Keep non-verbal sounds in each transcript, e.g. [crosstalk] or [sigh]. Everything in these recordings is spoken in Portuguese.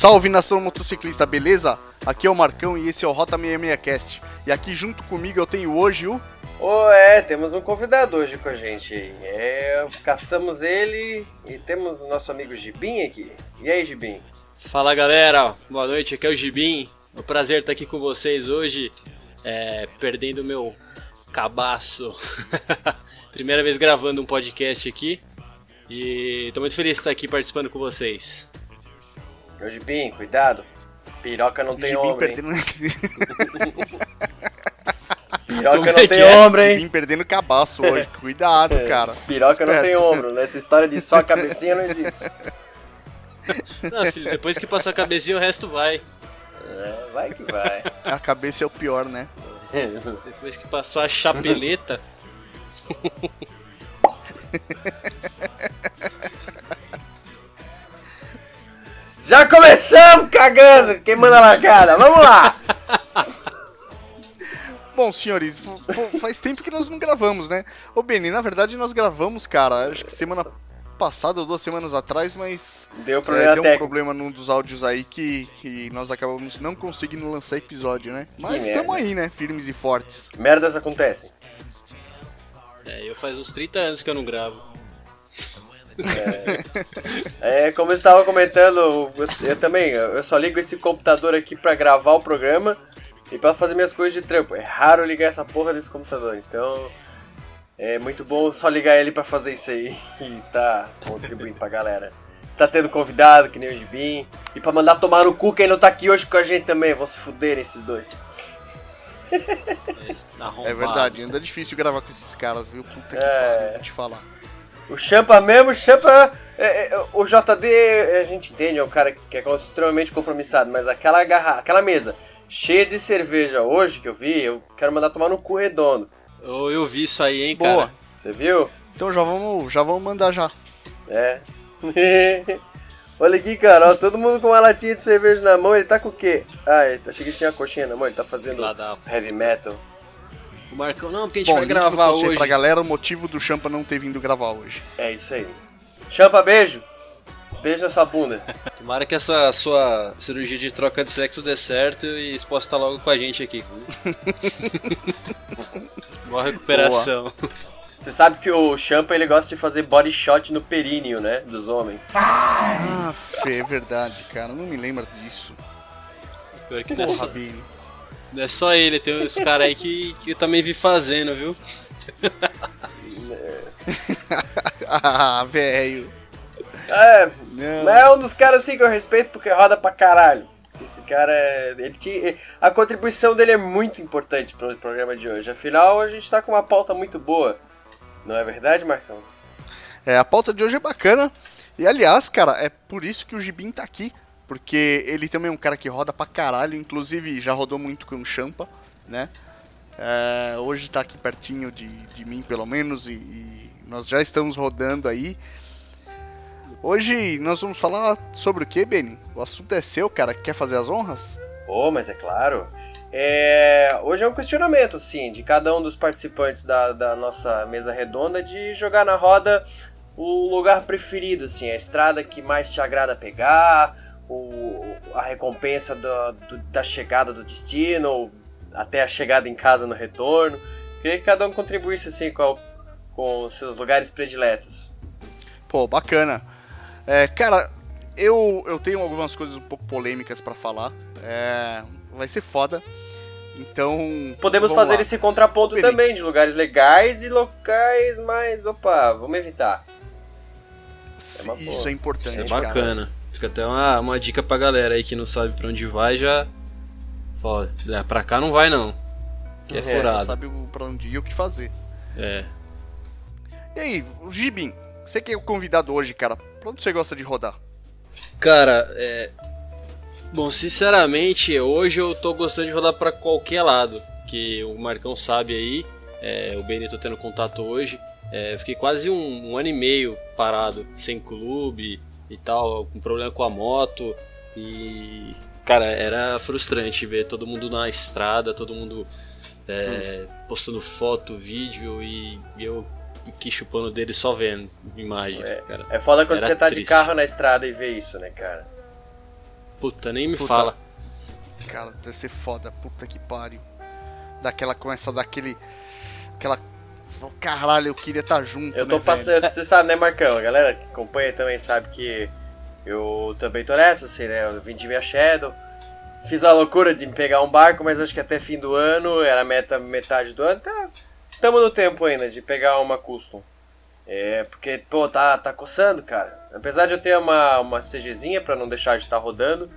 Salve nação motociclista, beleza? Aqui é o Marcão e esse é o Rota 66 Cast. E aqui junto comigo eu tenho hoje o. Oh, é, temos um convidado hoje com a gente. É, caçamos ele e temos o nosso amigo Gibim aqui. E aí, Gibim? Fala galera, boa noite, aqui é o Gibim. É um prazer estar aqui com vocês hoje, é, perdendo meu cabaço. [laughs] Primeira vez gravando um podcast aqui e estou muito feliz de estar aqui participando com vocês. Ô Gibim, cuidado. Piroca não tem ombro, hein? perdendo... [laughs] [laughs] Piroca não é tem é? ombro, hein? Gibim perdendo cabaço hoje. Cuidado, cara. Piroca não Esperto. tem ombro. Nessa história de só cabecinha não existe. [laughs] Não, filho, depois que passar a cabecinha o resto vai. É, vai que vai. A cabeça é o pior, né? Depois que passou a chapeleta. Já começamos cagando, queimando a cara. Vamos lá. [laughs] Bom, senhores, faz tempo que nós não gravamos, né? Ô, Beni, na verdade nós gravamos, cara, acho que semana passada ou duas semanas atrás, mas Deu é, problema deu um técnico. problema num dos áudios aí que, que nós acabamos não conseguindo lançar episódio, né? Mas estamos aí, né? Firmes e fortes. Merdas acontecem. É, eu faz uns 30 anos que eu não gravo. É, como eu estava comentando, eu, eu também, eu só ligo esse computador aqui pra gravar o programa e pra fazer minhas coisas de trampo. É raro ligar essa porra desse computador, então é muito bom só ligar ele pra fazer isso aí [laughs] e tá contribuindo pra galera. Tá tendo convidado, que nem o Gibim, e pra mandar tomar no cu quem não tá aqui hoje com a gente também, vão se fuder esses dois. É. É verdade, anda difícil gravar com esses caras, viu? Puta que É. pariu, vou te falar. O Champa mesmo, o Champa. é, é, o JD, a gente entende, é um cara que é extremamente compromissado, mas aquela garra, aquela mesa cheia de cerveja hoje que eu vi, eu quero mandar tomar no cu redondo. Eu, eu vi isso aí, hein, Boa. cara. Você viu? Então já vamos, já vamos mandar já. É. [laughs] Olha aqui, cara, ó, todo mundo com uma latinha de cerveja na mão, ele tá com o quê? Ah, ele, achei que tinha a coxinha na mão, ele tá fazendo heavy metal. O Marcão, não, porque a gente Bom, vai gravar hoje. pra galera o motivo do Champa não ter vindo gravar hoje. É isso aí. Champa, beijo. Beijo na sua bunda. [laughs] Tomara que essa sua cirurgia de troca de sexo dê certo e você possa estar logo com a gente aqui. [laughs] Boa recuperação. Você sabe que o Champa ele gosta de fazer body shot no períneo, né? Dos homens. Ah, Fê, é verdade, cara. Não me lembro disso. Pior que Porra. Não é só ele, tem uns caras aí que, que eu também vi fazendo, viu? [laughs] ah, velho. É, Não. É um dos caras assim que eu respeito porque roda pra caralho. Esse cara é. Ele tinha, a contribuição dele é muito importante pro programa de hoje. Afinal, a gente tá com uma pauta muito boa. Não é verdade, Marcão? É, a pauta de hoje é bacana. E aliás, cara, é por isso que o Gibim tá aqui. Porque ele também é um cara que roda pra caralho. Inclusive, já rodou muito com o Champa, né? É, hoje tá aqui pertinho de, de mim, pelo menos. E, e nós já estamos rodando aí. Hoje nós vamos falar sobre o que, Beni? O assunto é seu, cara. Quer fazer as honras? Pô, mas é claro. É, hoje é um questionamento, sim, de cada um dos participantes da, da nossa mesa redonda de jogar na roda o lugar preferido, assim, a estrada que mais te agrada pegar, o, a recompensa do- do- da chegada do destino, até a chegada em casa no retorno. Queria que cada um contribuísse assim com, com os seus lugares prediletos. Pô, bacana. É, cara, eu, eu tenho algumas coisas um pouco polêmicas pra falar. É, vai ser foda. Então. Podemos fazer lá. esse contraponto Beleza. também, de lugares legais e locais mais. Opa, vamos evitar. É Isso boa. é importante, Isso é cara. Fica até uma, uma dica pra galera aí que não sabe pra onde vai, já. Fala, é, pra cá não vai não. Que é, É, furado. sabe pra onde ir e o que fazer. É. E aí, o Gibim, você que é o convidado hoje, cara, pra onde você gosta de rodar? Cara, é. Bom, sinceramente, hoje eu tô gostando de rodar pra qualquer lado. Que o Marcão sabe aí. é, o Benito tendo contato hoje. É, fiquei quase um, um ano e meio parado, sem clube e tal, com problema com a moto. E. Cara, era frustrante ver todo mundo na estrada, todo mundo é, postando foto, vídeo e eu aqui chupando dele só vendo imagens, cara. É foda quando Era você tá de triste. carro na estrada e vê isso, né, cara? Puta, nem me Puta. fala. Cara, deve ser foda, puta que pariu. Daquela, começa a dar Aquela. Caralho, eu queria estar junto. Eu né, tô velho? passando, você sabe, né, Marcão? A galera que acompanha também sabe que eu também tô nessa, assim, né? Eu vendi minha Shadow. Fiz a loucura de pegar um barco, mas acho que até fim do ano, era a meta metade do ano. Tá, tamo no tempo ainda de pegar uma custom. É, porque, pô, tá, tá coçando, cara. Apesar de eu ter uma, uma CGzinha pra não deixar de estar rodando,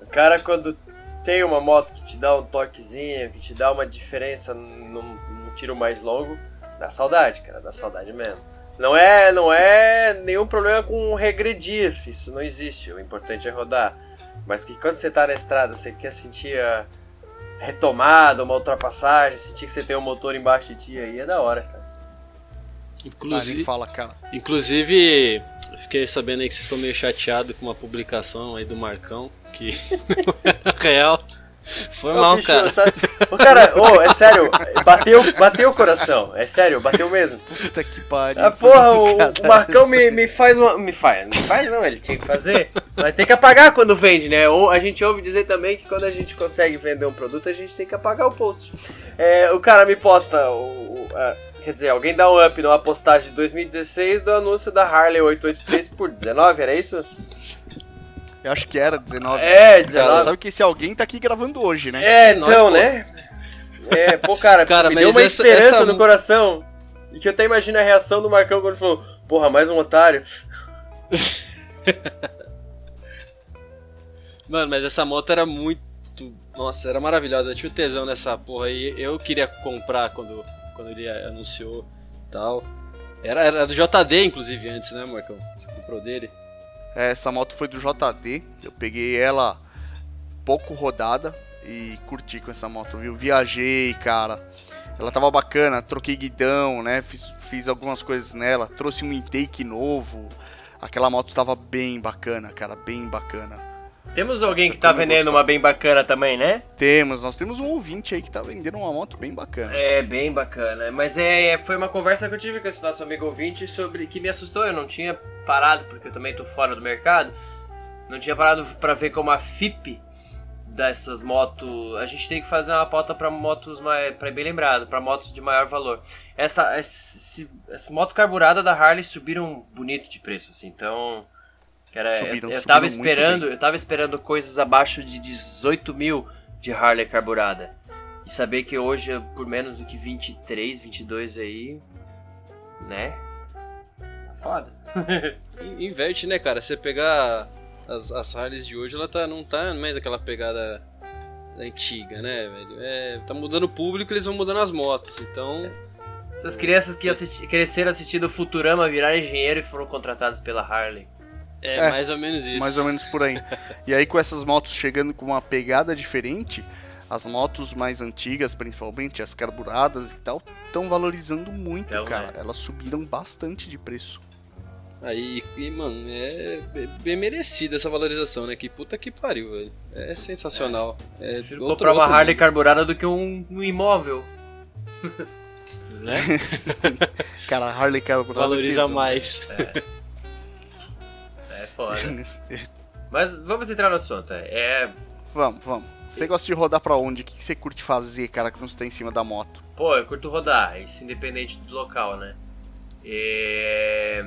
o cara quando tem uma moto que te dá um toquezinho, que te dá uma diferença num tiro mais longo, dá saudade, cara, dá saudade mesmo. Não é, não é nenhum problema com regredir, isso não existe. O importante é rodar. Mas que quando você tá na estrada, você quer sentir a retomada, uma ultrapassagem, sentir que você tem um motor embaixo de ti aí, é da hora, cara. Ah, Inclusive, fala, cara. inclusive, eu fiquei sabendo aí que você ficou meio chateado com uma publicação aí do Marcão, que [laughs] não era real. Foi Ô, mal, bicho, cara. sabe- Ô, cara, ô, é sério, bateu, bateu o coração, é sério, bateu mesmo. Puta que pariu. Ah, porra, o, o Marcão me, me faz uma. Me faz, me faz não, ele tinha que fazer. Mas tem que apagar quando vende, né? Ou a gente ouve dizer também que quando a gente consegue vender um produto, a gente tem que apagar o post. É, o cara me posta. O, o- a- quer dizer, alguém dá um up numa postagem de 2016 do anúncio da Harley 883 por 19, era isso? Eu acho que era 19. É, Cara, 19. sabe que esse alguém tá aqui gravando hoje, né? É, Nós, então, pô. né? É, pô, cara, [laughs] Cara, me deu uma essa- esperança essa- no coração. E que eu até imagino a reação do Marcão quando ele falou: Porra, mais um otário. [laughs] Mano, mas essa moto era muito. Nossa, era maravilhosa. Eu tinha o tesão nessa porra aí. Eu queria comprar quando, quando ele anunciou e tal. Era, era do JD, inclusive, antes, né, Marcão? Você comprou dele. É, Essa moto foi do JD. Eu peguei ela pouco rodada e curti com essa moto, viu? Viajei, cara. Ela tava bacana, troquei guidão, né? Fiz, fiz algumas coisas nela, trouxe um intake novo. Aquela moto tava bem bacana, cara, bem bacana. Temos alguém que tá vendendo uma bem bacana também, né? Temos, nós temos um ouvinte aí que tá vendendo uma moto bem bacana. É, bem bacana. Mas é, foi uma conversa que eu tive com esse nosso amigo ouvinte sobre que me assustou. Eu não tinha parado, porque eu também tô fora do mercado. Não tinha parado pra ver como a FIP dessas motos. A gente tem que fazer uma pauta pra motos mais. Pra bem lembrado, pra motos de maior valor. Essa, esse, essa moto carburada da Harley subiram bonito de preço, assim. Então. Que era- Subiram, eu, eu tava esperando, eu tava esperando coisas abaixo de 18 mil de Harley carburada. E saber que hoje, por menos do que 23, 22 aí, né? Tá foda. [laughs] In- Inverte, né, cara? Você pegar as, as Harleys de hoje, ela tá, não tá mais aquela pegada antiga, né, velho? É, tá mudando o público, eles vão mudando as motos. Então, Essas crianças que assisti- cresceram assistindo Futurama viraram engenheiro e foram contratadas pela Harley. É, É, mais ou menos isso. Mais ou menos por aí. e aí com essas motos chegando com uma pegada diferente, as motos mais antigas, principalmente as carburadas e tal, estão valorizando muito, Então, cara. né? Elas subiram bastante de preço. Aí, e, mano, é be- bem merecida essa valorização, né? Que puta que pariu, velho. É sensacional. É, Prefiro outro- comprar uma Harley nível, carburada do que um, um imóvel. [laughs] né? [laughs] Cara, a Harley carburada Valoriza tesão. mais. É foda. [laughs] Mas vamos entrar no assunto. É, Vamos, vamos. Você gosta de rodar pra onde? O que você curte fazer, cara, quando você tá em cima da moto? Pô, eu curto rodar, isso independente do local, né? É,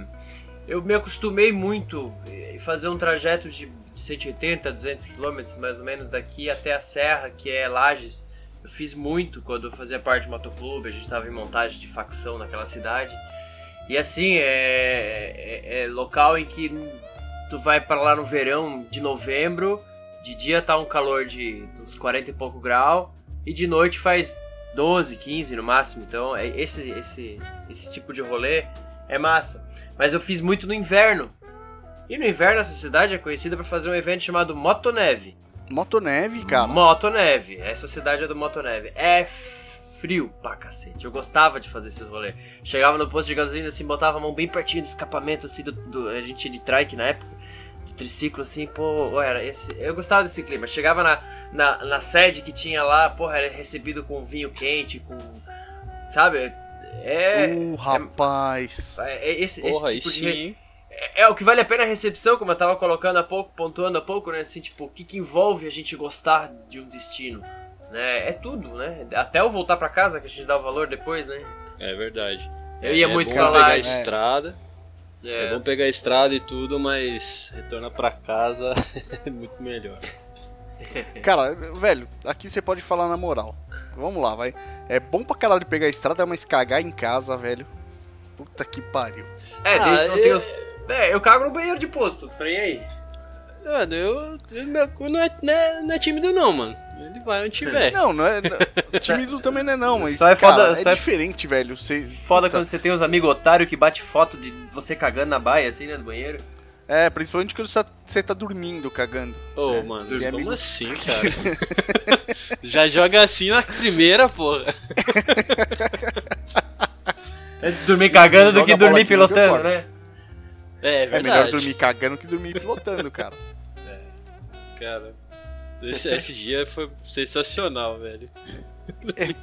Eu me acostumei muito em fazer um trajeto de 180, 200 km mais ou menos daqui até a serra, que é Lages. Eu fiz muito quando eu fazia parte do motoclube, a gente tava em montagem de facção naquela cidade. E assim, é, é- é local em que tu vai para lá no verão de novembro, de dia tá um calor de uns 40 e pouco grau, e de noite faz 12, 15 no máximo. Então, é- esse, esse, esse tipo de rolê é massa. Mas eu fiz muito no inverno. E no inverno essa cidade é conhecida por fazer um evento chamado Motoneve. Motoneve, cara. Motoneve. Essa cidade é do Motoneve. É frio pra cacete. Eu gostava de fazer esses rolês. Chegava no posto de gasolina assim, botava a mão bem pertinho do escapamento assim do, do- a gente de trike na época, de triciclo assim, pô, era esse, eu gostava desse clima. Chegava na, na, na sede que tinha lá, porra, era recebido com vinho quente, com sabe? É, Uh, rapaz. é esse, Porra, esse tipo sim. de é, é o que vale a pena a recepção, como eu tava colocando há pouco, pontuando há pouco, né? Assim, tipo, o que, que envolve a gente gostar de um destino? Né? É tudo, né? Até eu voltar para casa, que a gente dá o valor depois, né? É verdade. Eu ia é muito bom pra pegar lá. a É. estrada. É. É. bom pegar a estrada e tudo, mas retornar pra casa [laughs] é muito melhor. Cara, velho, aqui você pode falar na moral. Vamos lá, vai. É bom pra caralho pegar a estrada, mas cagar em casa, velho. Puta que pariu. É, Ah, desde que não eu- tem os. É, eu cago no banheiro de posto, falei, e aí? Mano, eu, eu- meu cu não é, não, é, não é tímido não, mano. Ele vai onde tiver. Não, não é. não- [laughs] tímido também não é, não, mas. Só é cara, foda- é só é- diferente, velho. Você, Foda puta, quando você tem uns amigos otários que bate foto de você cagando na baia, assim, né, do banheiro. É, principalmente quando você tá, tá dormindo, cagando. Ô, É, mano, e como amigo- assim, [laughs] cara? [laughs] Já joga assim na primeira, porra. Antes de dormir cagando do que dormir no pilotando, né? É, É verdade. melhor dormir cagando que dormir pilotando, cara. Cara, esse, esse dia foi sensacional, velho.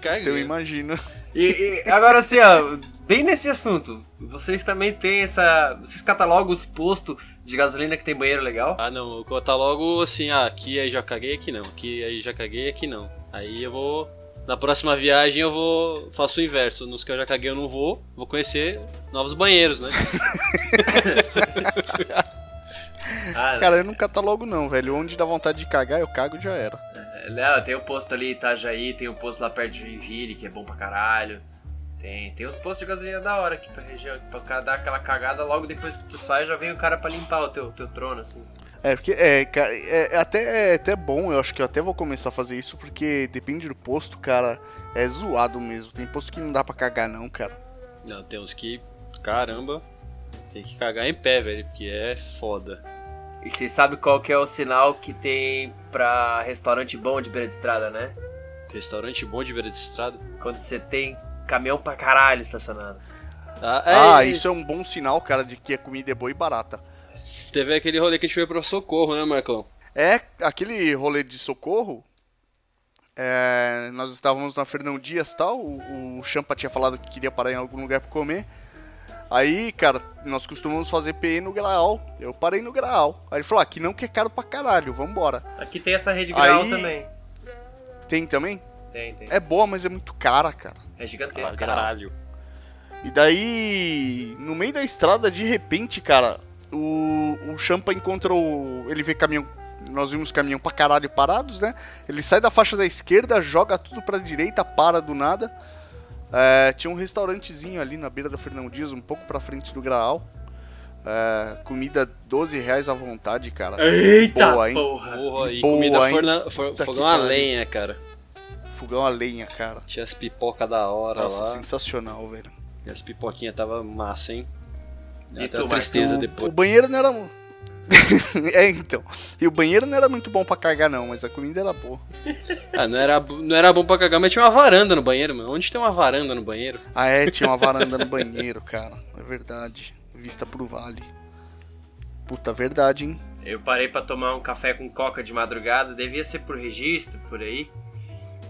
Cagando. eu imagino. E, e agora assim, ó, bem nesse assunto, vocês também têm essa. Vocês catalogam os postos de gasolina que tem banheiro legal? Ah, não, eu contar logo assim, ah, aqui aí já caguei, aqui não. Aqui aí já caguei, aqui não. Aí eu vou. Na próxima viagem eu vou. Faço o inverso. Nos que eu já caguei eu não vou. Vou conhecer novos banheiros, né? [laughs] Ah, Cara, eu não catalogo não, velho. Onde dá vontade de cagar, eu cago e já era. Não, tem o posto ali em Itajaí, tem o posto lá perto de Joinville, que é bom pra caralho. Tem, tem os postos de gasolina da hora aqui pra região, pra dar aquela cagada, logo depois que tu sai, já vem o cara pra limpar o teu, teu trono, assim. É, porque é, cara, é, é até, é até bom, eu acho que eu até vou começar a fazer isso, porque depende do posto, cara, é zoado mesmo. Tem posto que não dá pra cagar não, cara. Não, tem uns que. Caramba. Tem que cagar em pé, velho, porque é foda. E você sabe qual que é o sinal que tem pra restaurante bom de beira de estrada, né? Restaurante bom de beira de estrada. Quando você tem caminhão pra caralho estacionado. Ah, Ah, é, isso é um bom sinal, cara, de que a comida é boa e barata. Teve aquele rolê que a gente foi pra socorro, né, Marcão? É, aquele rolê de socorro, é, nós estávamos na Fernão Dias e tal, o, o Champa tinha falado que queria parar em algum lugar pra comer. Aí, cara, nós costumamos fazer PE no Graal, eu parei no Graal. Aí ele falou, ah, aqui não que é caro pra caralho, vambora. Aqui tem essa rede grau Aí- também. Tem também? Tem, tem. É boa, mas é muito cara, cara. É gigantesco. Caralho. E daí, no meio da estrada, de repente, cara, o, o Champa encontrou. Ele vê caminhão. Nós vimos caminhão pra caralho parados, né? Ele sai da faixa da esquerda, joga tudo pra direita, para do nada. É, tinha um restaurantezinho ali na beira da Fernão Dias, um pouco pra frente do Graal. É, comida 12 reais à vontade, cara. Eita Boa, hein? porra! Porra, e Boa, comida hein? forna, for, fogão a lenha, cara. Fogão a lenha, cara. Tinha as pipoca da hora Nossa, lá. sensacional, velho. E as pipoquinhas tava massa, hein? E até tu, uma tristeza depois. o banheiro não era. [laughs] é, então. E o banheiro não era muito bom pra cagar, não, mas a comida era boa. Ah, não era, não era bom pra cagar, mas tinha uma varanda no banheiro, mano. Onde tem uma varanda no banheiro? Ah, é, tinha uma varanda no banheiro, cara. É verdade. Vista pro vale. Puta, verdade, hein? Eu parei pra tomar um café com coca de madrugada, devia ser por registro, por aí,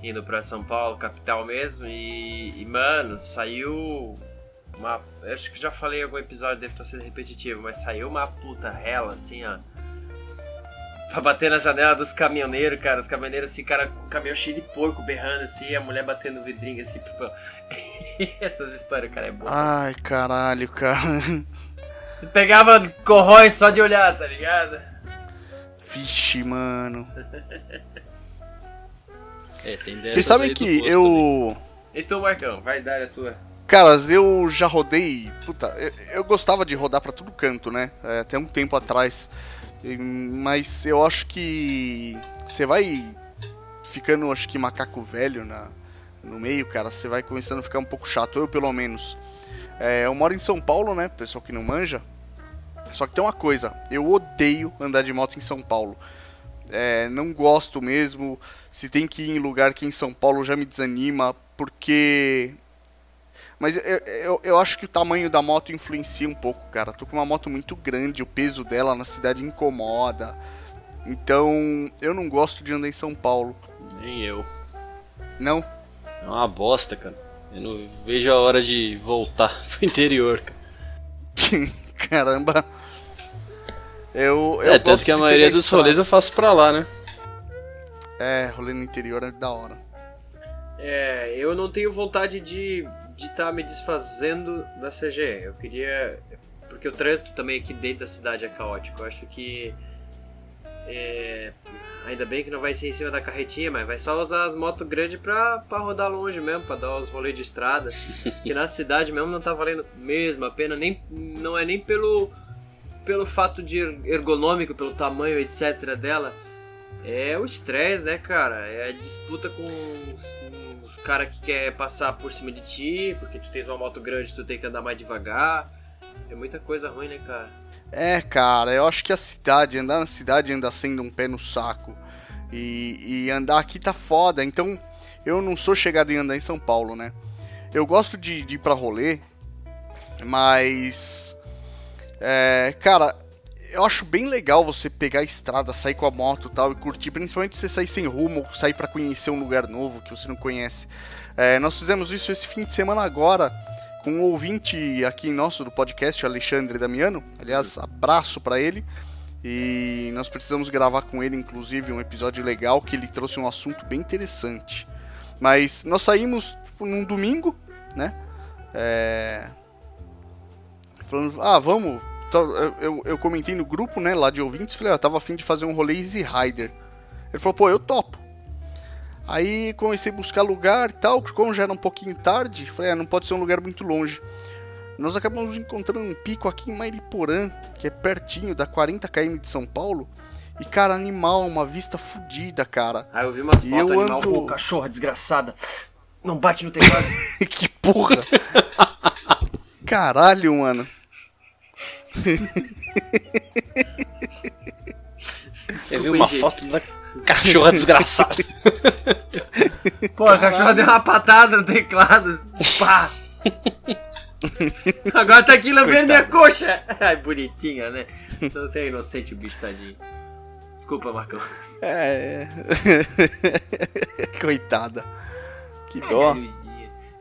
indo pra São Paulo, capital mesmo, e, e, mano, saiu uma. eu Acho que já falei em algum episódio, deve estar sendo repetitivo, mas saiu uma puta rela, assim, ó. Pra bater na janela dos caminhoneiros, cara. Os caminhoneiros, assim, cara, com o caminhão cheio de porco berrando, assim, e a mulher batendo vidrinho, assim, pô. [laughs] Essas histórias, cara, é boa. Ai, caralho, cara. [laughs] Pegava corrói só de olhar, tá ligado? Vixe, mano. [laughs] É, tem Vocês sabem que eu. também. E tu, Marcão, vai dar a tua. Caras, eu já rodei. Puta, eu, eu gostava de rodar pra todo canto, né? É, até um tempo atrás. Mas eu acho que. Você vai ficando, acho que macaco velho na, no meio, cara. Você vai começando a ficar um pouco chato, eu pelo menos. É, eu moro em São Paulo, né? Pessoal que não manja. Só que tem uma coisa: eu odeio andar de moto em São Paulo. É, não gosto mesmo. Se tem que ir em lugar que em São Paulo já me desanima, porque mas eu, eu, eu acho que o tamanho da moto influencia um pouco, cara. Tô com uma moto muito grande, o peso dela na cidade incomoda. Então, eu não gosto de andar em São Paulo. Nem eu. Não? É uma bosta, cara. Eu não vejo a hora de voltar [laughs] pro interior, cara. [laughs] Caramba. Eu, eu é, tanto que a maioria dos rolês eu faço pra lá, né? É, rolê no interior é da hora. É, eu não tenho vontade de estar de tá me desfazendo da CGE. Eu queria. Porque o trânsito também aqui dentro da cidade é caótico. Eu acho que. É, ainda bem que não vai ser em cima da carretinha, mas vai só usar as motos grandes pra, pra rodar longe mesmo, pra dar os rolês de estrada. que na cidade mesmo não tá valendo mesmo a pena, nem, não é nem pelo, pelo fato de ergonômico, pelo tamanho, etc. dela é o estresse, né, cara? É a disputa com os, caras que quer passar por cima de ti, porque tu tens uma moto grande, tu tem que andar mais devagar. É muita coisa ruim, né, cara? É, cara, eu acho que a cidade, andar na cidade anda sendo um pé no saco. E, e andar aqui tá foda. Então, eu não sou chegado em andar em São Paulo, né? Eu gosto de, de ir pra rolê, mas. É, cara, eu acho bem legal você pegar a estrada, sair com a moto tal e curtir, principalmente você sair sem rumo, sair para conhecer um lugar novo que você não conhece. É, nós fizemos isso esse fim de semana agora com um ouvinte aqui nosso do podcast, Alexandre Damiano. Aliás, abraço para ele. E nós precisamos gravar com ele, inclusive, um episódio legal que ele trouxe um assunto bem interessante. Mas nós saímos num domingo, né? É... Falando, ah, vamos eu, eu comentei no grupo, né, lá de ouvintes, falei, eu tava afim de fazer um rolê Easy Rider. Ele falou, pô, eu topo. Aí comecei a buscar lugar e tal, como já era um pouquinho tarde, falei, ah, não pode ser um lugar muito longe. Nós acabamos encontrando um pico aqui em Mairiporã, que é pertinho, da 40 km de São Paulo. E, cara, animal, uma vista fodida, cara. Ah, eu vi umas fotos animal, ando... pô, cachorra desgraçada. Não bate no teclado. [laughs] que porra! [laughs] Caralho, mano. Você viu uma foto da cachorra desgraçada. Pô, a cachorra deu uma patada no teclado. Pá! Agora tá aqui lambendo minha coxa. Ai, bonitinha, né? Não tem inocente o bicho, tadinho. Desculpa, Marcão. É. [laughs] Coitada. Que dó.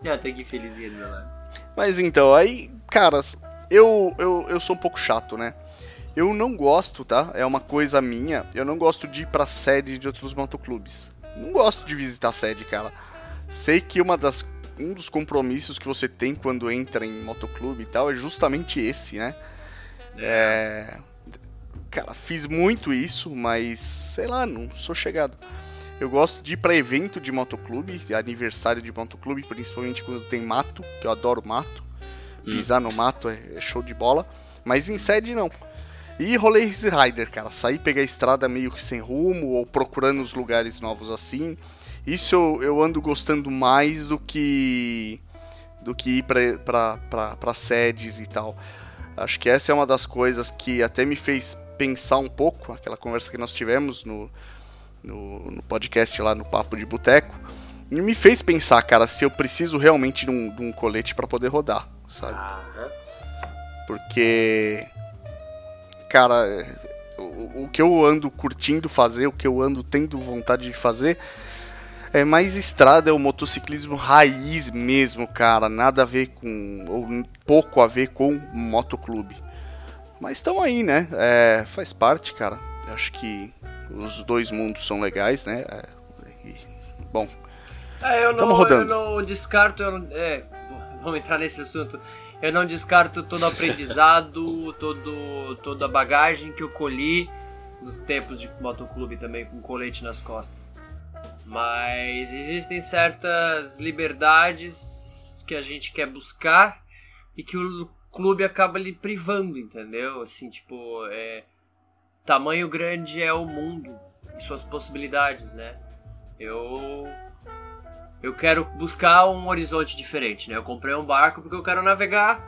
Já tá aqui felizinha do meu lado. Mas então, aí, caras, eu, eu, eu sou um pouco chato, né? Eu não gosto, tá? É uma coisa minha. Eu não gosto de ir pra sede de outros motoclubes. Não gosto de visitar sede, cara. Sei que uma das, um dos compromissos que você tem quando entra em motoclube e tal é justamente esse, né? É. é... Cara, fiz muito isso, mas sei lá, não sou chegado. Eu gosto de ir pra evento de motoclube, aniversário de motoclube, principalmente quando tem mato, que eu adoro mato. Hum. pisar no mato é, é show de bola. Mas em sede não. E rolê Rider, cara. Sair pegar a estrada meio que sem rumo ou procurando os lugares novos assim. Isso eu, eu ando gostando mais do que do que ir pra sedes e tal. Acho que essa é uma das coisas que até me fez pensar um pouco, aquela conversa que nós tivemos no, no, no podcast lá no Papo de Boteco. E me fez pensar, cara, se eu preciso realmente de um, de um colete para poder rodar sabe? Porque, cara, o, o que eu ando curtindo fazer, o que eu ando tendo vontade de fazer é mais estrada, é o motociclismo raiz mesmo, cara. Nada a ver com, ou pouco a ver com motoclube. Mas estão aí, né? É, faz parte, cara. Acho que os dois mundos são legais, né? É, e, bom, é, eu, não, rodando. eu não descarto. Eu não, é, vamos entrar nesse assunto. Eu não descarto todo o aprendizado, [laughs] todo, toda a bagagem que eu colhi nos tempos de motoclube também, com colete nas costas. Mas existem certas liberdades que a gente quer buscar e que o clube acaba lhe privando, entendeu? Assim, tipo, é, tamanho grande é o mundo e suas possibilidades, né? Eu eu quero buscar um horizonte diferente, né? Eu comprei um barco porque eu quero navegar,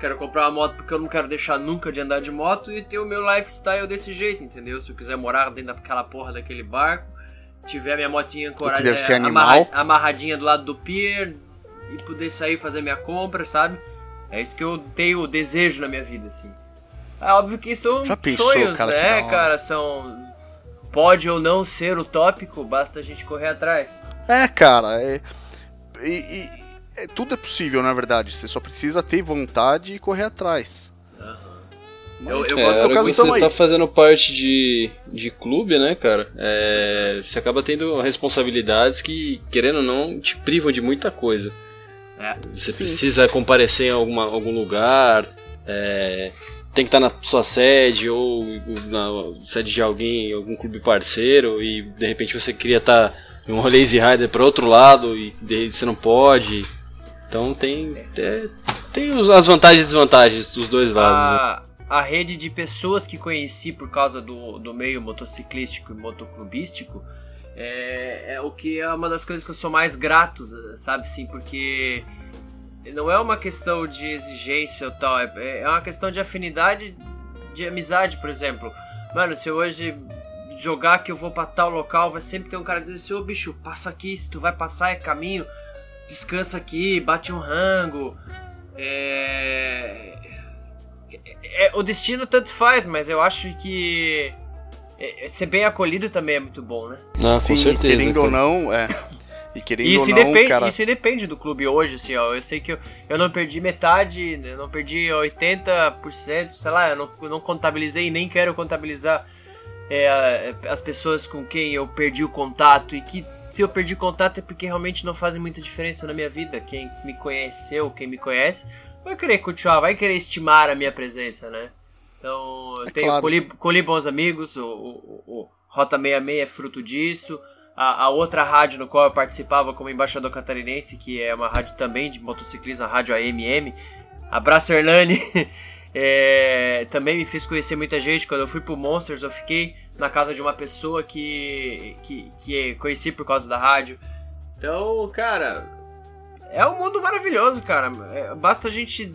quero comprar uma moto porque eu não quero deixar nunca de andar de moto e ter o meu lifestyle desse jeito, entendeu? Se eu quiser morar dentro daquela porra daquele barco, tiver minha motinha ancorada, é, amarra, amarradinha do lado do pier e poder sair fazer minha compra, sabe? É isso que eu tenho desejo na minha vida, assim. É óbvio que são pensou, sonhos, cara, né, cara? São. Pode ou não ser utópico, basta a gente correr atrás. É, cara, é, e, e, é, tudo é possível, na verdade. Você só precisa ter vontade e correr atrás. Uhum. Eu, eu É, gosto caso que do tamo você aí. tá fazendo parte de, de clube, né, cara? é, você acaba tendo responsabilidades que, querendo ou não, te privam de muita coisa. É. Você Sim. precisa comparecer em alguma, algum lugar, é, tem que estar na sua sede ou na sede de alguém, algum clube parceiro, e de repente você queria estar em um Lazy Rider para outro lado e de repente você não pode. Então tem, é, tem as vantagens e desvantagens dos dois lados. né? a, a rede de pessoas que conheci por causa do, do meio motociclístico e motoclubístico é, é o que é uma das coisas que eu sou mais grato, sabe? Sim, porque não é uma questão de exigência ou tal, é, é uma questão de afinidade, de amizade, por exemplo. Mano, se eu hoje jogar que eu vou pra tal local, vai sempre ter um cara dizendo assim, ô bicho, passa aqui, se tu vai passar é caminho, descansa aqui, bate um rango. É... é- o destino tanto faz, mas eu acho que é- é ser bem acolhido também é muito bom, né? Ah, Sim, com certeza. querendo ou cara. não, é. E querendo E isso, ou não, independe, cara. isso independe do clube hoje, assim, ó. Eu sei que eu, eu não perdi metade, eu não perdi 80%, sei lá, eu não, eu não contabilizei e nem quero contabilizar é, as pessoas com quem eu perdi o contato. E que se eu perdi contato é porque realmente não fazem muita diferença na minha vida. Quem me conheceu, quem me conhece, vai querer continuar, vai querer estimar a minha presença, né? Então, eu É tenho, claro. colhi, colhi bons amigos, o, o- o Rota 66 é fruto disso. A, a outra rádio no qual eu participava como embaixador catarinense, que é uma rádio também de motociclismo, a rádio AMM. Abraço, Hernani. [laughs] É, também me fez conhecer muita gente. Quando eu fui pro Monsters, eu fiquei na casa de uma pessoa que, que, que conheci por causa da rádio. Então, cara, é um mundo maravilhoso, cara. É, basta a gente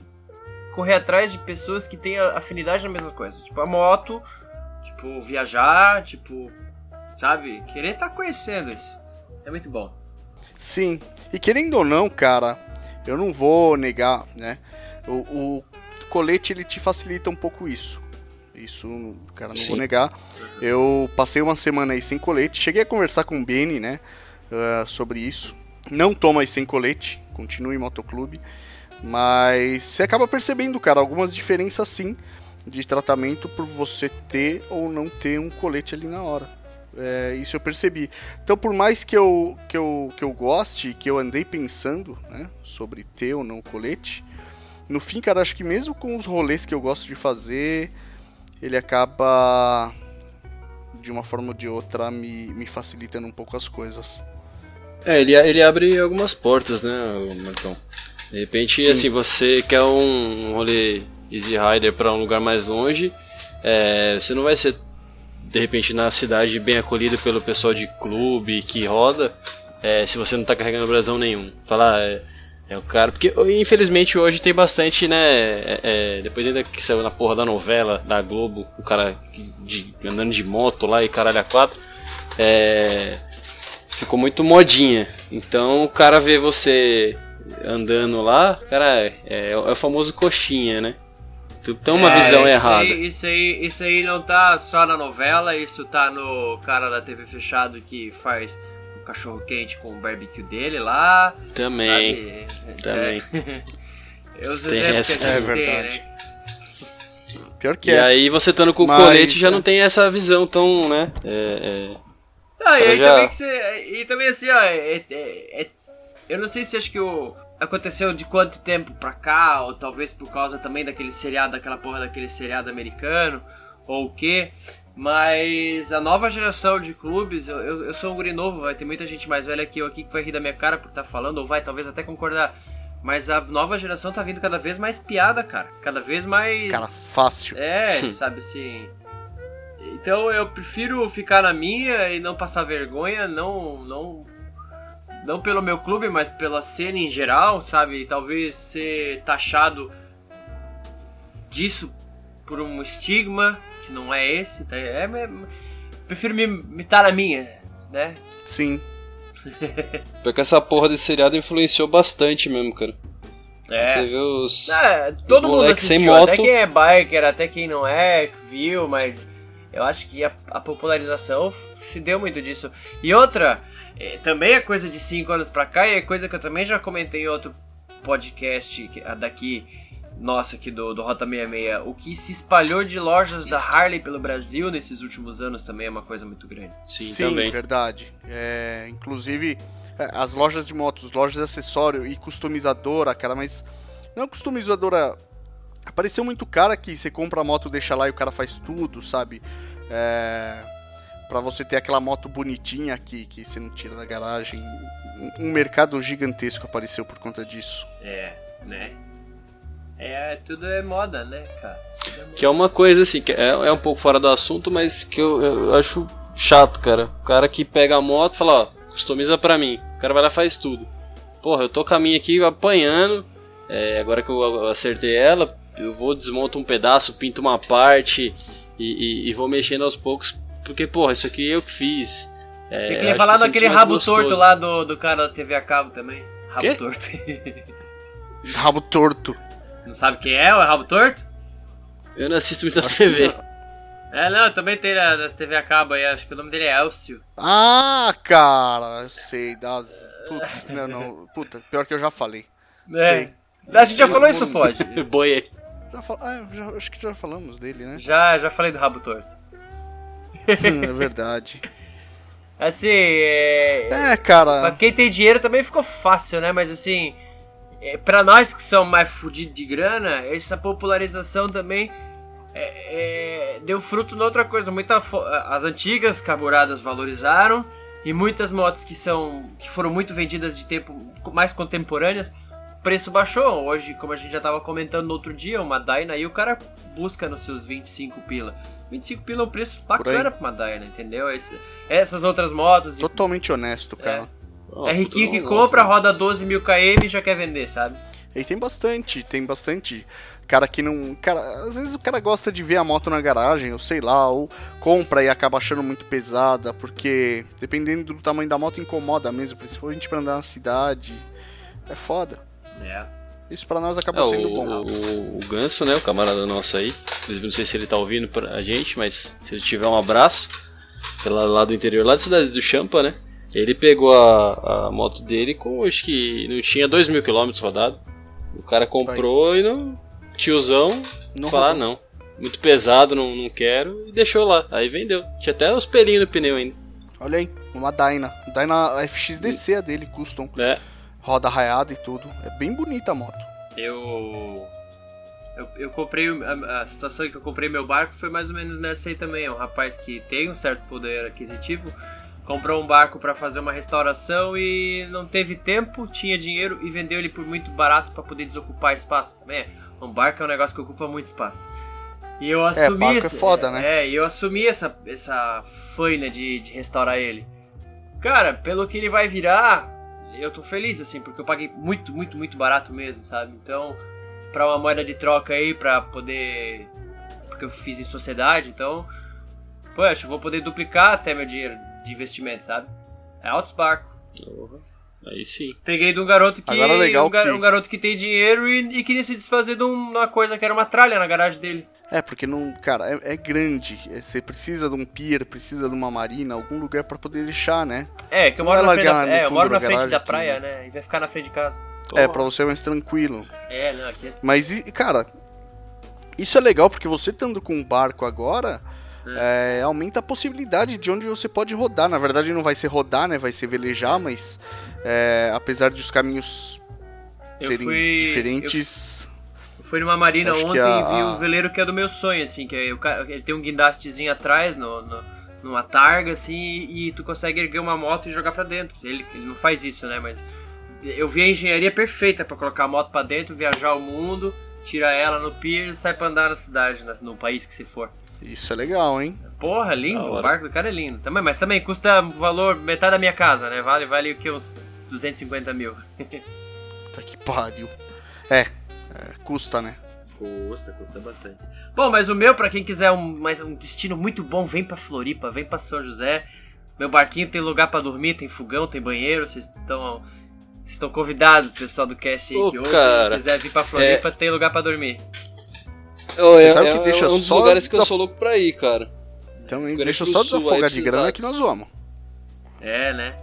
correr atrás de pessoas que têm afinidade na mesma coisa. Tipo, a moto, tipo, viajar, tipo, sabe? Querer estar conhecendo isso. É muito bom. Sim. E querendo ou não, cara, eu não vou negar, né? O, o colete ele te facilita um pouco isso. Isso, cara, não Sim. vou negar. Eu passei uma semana aí sem colete. Cheguei a conversar com o Benny, né? ah, sobre isso. Não tô mais sem colete. Continue em motoclube. Mas você acaba percebendo, cara, algumas diferenças sim de tratamento por você ter ou não ter um colete ali na hora. É, isso eu percebi. Então, por mais que eu, que eu, que eu goste, que eu andei pensando né, sobre ter ou não colete, no fim, cara, acho que mesmo com os rolês que eu gosto de fazer, ele acaba, de uma forma ou de outra, me, me facilitando um pouco as coisas. É, ele, ele abre algumas portas, né, Marcão? De repente, Sim. assim, você quer um rolê Easy Rider pra um lugar mais longe, é, você não vai ser, de repente, na cidade bem acolhido pelo pessoal de clube que roda, é, se você não tá carregando brasão nenhum. Falar, é, é o cara. Porque, infelizmente, hoje tem bastante, né? é, é, depois ainda que saiu na porra da novela da Globo, o cara de- andando de moto lá e caralho a quatro. É, ficou muito modinha. Então o cara vê você andando lá, cara, é, é o famoso coxinha, né? Tu tem uma É, visão isso errada. Aí, isso, aí, isso aí não tá só na novela, isso tá no cara da TV fechado que faz o cachorro quente com o barbecue dele lá. Também. sabe? também. É, [laughs] os Tem exemplos essa. que a gente É tem, verdade. né? Pior que E é. aí você estando com o Mas, colete já é. não tem essa visão tão, né? É, é, Ah, e aí já- também que você. E também assim, ó, é- é- é- eu não sei se acho que o. Aconteceu de quanto tempo pra cá, ou talvez por causa também daquele seriado, daquela porra daquele seriado americano, ou o quê. Mas a nova geração de clubes, eu, eu, eu sou um guri novo, vai ter muita gente mais velha que eu aqui que vai rir da minha cara por estar falando, ou vai talvez até concordar. Mas a nova geração tá vindo cada vez mais piada, cara. Cada vez mais. Cara, fácil. É, [laughs] sabe assim. Então eu prefiro ficar na minha e não passar vergonha, não não não pelo meu clube, mas pela cena em geral, sabe? Talvez ser taxado disso por um estigma que não é esse, tá? é, é- prefiro me tá na minha, né? Sim. [laughs] Porque essa porra desse seriado influenciou bastante mesmo, cara. Você É. vê os. É, todo mundo moleques sem assistiu, até moto. quem é biker, até quem não é, viu, mas eu acho que a, a popularização se deu muito disso. E outra, é, também é coisa de 5 anos pra cá, e é coisa que eu também já comentei em outro podcast daqui, nosso aqui do, do Rota 66, o que se espalhou de lojas da Harley pelo Brasil nesses últimos anos também é uma coisa muito grande. Sim, Sim, também. verdade. É, inclusive, é, as lojas de motos, lojas de acessório e customizadora, cara, mas não customizadora. Apareceu muito cara que você compra a moto, deixa lá e o cara faz tudo, sabe? É, para você ter aquela moto bonitinha que, que você não tira da garagem. Um- Um mercado gigantesco apareceu por conta disso. É, né? É, tudo é moda, né, cara? É moda. Que é uma coisa assim, que é, é um pouco fora do assunto, mas que eu, eu acho chato, cara. O cara que pega a moto e fala, ó, customiza pra mim. O cara vai lá e faz tudo. Porra, eu tô com a minha aqui apanhando. é, agora que eu acertei ela, eu vou, desmonto um pedaço, pinto uma parte e, e- e vou mexendo aos poucos. Porque, porra, isso aqui eu que fiz. É, Tem que levar lá daquele mais rabo gostoso. torto lá do, do cara da TV a cabo também. Rabo Quê? torto. [laughs] Rabo torto. Não sabe quem é o rabo torto? Eu não assisto muita TV. É, não, também tem na- das TV a cabo aí, acho que o nome dele é Elcio. Ah, cara, eu sei. Das... Putz, não, não. Puta, pior que eu já falei. É. Sei. A gente já falou isso, pode? [laughs] Boi aí. Já fal... ah, já- acho que já falamos dele, né? Já, já falei do rabo torto. É verdade. Assim, é... É, Pra cara. quem tem dinheiro também ficou fácil, né? Mas assim, é, pra nós que somos mais fudidos de grana, essa popularização também é, é, deu fruto noutra coisa. Muita as antigas carburadas valorizaram e muitas motos que são que foram muito vendidas de tempo mais contemporâneas, preço baixou. Hoje, como a gente já tava comentando no outro dia, uma Dyna aí o cara busca nos seus 25 pila. 25 pila é um preço bacana pra uma Dyna, entendeu? Esse- essas outras motos e Totalmente honesto, cara. Ó, é riquinho que compra, roda 12 mil km e já quer vender, sabe? E tem bastante, tem bastante. Cara que não. Cara, às vezes o cara gosta de ver a moto na garagem, ou sei lá, ou compra e acaba achando muito pesada, porque dependendo do tamanho da moto incomoda mesmo, principalmente pra andar na cidade. É foda. É. Isso pra nós É, acaba sendo o, bom. o, o Ganso, né, o camarada nosso aí, inclusive não sei se ele tá ouvindo pra gente, mas se ele tiver um abraço, pela lá do interior, lá da cidade do Champa, né, ele pegou a, a moto dele com, acho que não tinha 2 mil quilômetros rodado, o cara comprou e não, tiozão, Não falar roubou. não, muito pesado, não, não quero, e deixou lá, aí vendeu, tinha até os pelinhos no pneu ainda, Olha aí, uma Dyna. Dyna FXDC a dele, custom. né, Roda raiada e tudo. É bem bonita a moto. Eu. Eu, eu comprei. A, a situação em que eu comprei meu barco foi mais ou menos nessa aí também. É um rapaz que tem um certo poder aquisitivo. Comprou um barco para fazer uma restauração e não teve tempo, tinha dinheiro e vendeu ele por muito barato para poder desocupar espaço também. é. Um barco é um negócio que ocupa muito espaço. E eu assumi barco é esse, foda, né? É, e eu assumi essa, essa faina de, de restaurar ele. Cara, pelo que ele vai virar, eu tô feliz, assim, porque eu paguei muito, muito, muito barato mesmo, sabe? Então, pra uma moeda de troca aí, pra poder. Porque eu fiz em sociedade, então. Poxa, eu vou poder duplicar até meu dinheiro de investimento, sabe? É altos barcos. Porra, aí sim. Peguei de um garoto que. Agora, legal um, ga- que- um garoto que tem dinheiro e, e queria se desfazer de um- uma coisa que era uma tralha na garagem dele. É, porque não. Cara, é, é grande. É, Você precisa de um pier, precisa de uma marina, algum lugar pra poder deixar, né? É, que eu moro na frente, da, é, eu moro na frente da aqui, praia, né? né? E vai ficar na frente de casa. É, pra você é mais tranquilo. É, não, aqui é Mas, e- cara, isso é legal porque você estando com um barco agora, é, aumenta a possibilidade de onde você pode rodar. Na verdade, não vai ser rodar, né? Vai ser velejar, mas é, apesar de os caminhos Eu serem fui- diferentes. Eu fui numa marina ontem a- e vi a- o veleiro que é do meu sonho, assim, que é, ele tem um guindastezinho atrás, no, no- numa targa, assim, e, e tu consegue erguer uma moto e jogar pra dentro. Ele, ele não faz isso, né, mas eu vi a engenharia perfeita pra colocar a moto pra dentro, viajar o mundo, tira ela no pier e sai pra andar na cidade, no país que se for. Isso é legal, hein? Porra, lindo, o barco do cara é lindo. Também, mas também custa valor metade da minha casa, né? Vale, vale o que? Uns 250 mil. Tá que pariu. É, é, custa, né? Custa, custa bastante. Bom, mas o meu, pra quem quiser um, mais, um destino muito bom, vem pra Floripa, vem pra São José. Meu barquinho tem lugar pra dormir, tem fogão, tem banheiro. Vocês estão vocês estão convidados, pessoal do cast aí Ô, que ouve. cara, Quem quiser vir pra Floripa, tem lugar pra dormir. Ô, é, sabe é- que deixa é um dos só lugares que eu sou louco pra ir, cara. Então, deixa eu só aí desafogar de grana que nós vamos. É, né?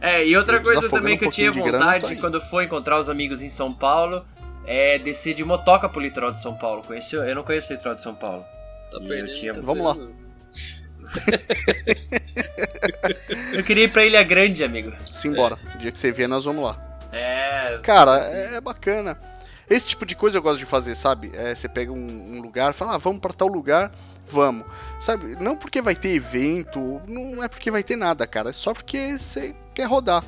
É, e outra Eu coisa também que eu um tinha pouquinho de grana, vontade tá quando for encontrar os amigos em São Paulo é descer de motoca pro litoral de São Paulo. Conheci, eu não conheço o litoral de São Paulo. Tá perdendo, eu tinha- tá Vamos lá. [laughs] Eu queria ir pra Ilha Grande, amigo. Simbora. O dia que você vier, nós vamos lá. É. Cara, assim. é bacana. Esse tipo de coisa eu gosto de fazer, sabe? É, você pega um, um lugar, fala, ah, vamos pra tal lugar, vamos. Sabe? Não porque vai ter evento, não é porque vai ter nada, cara. É só porque você quer rodar.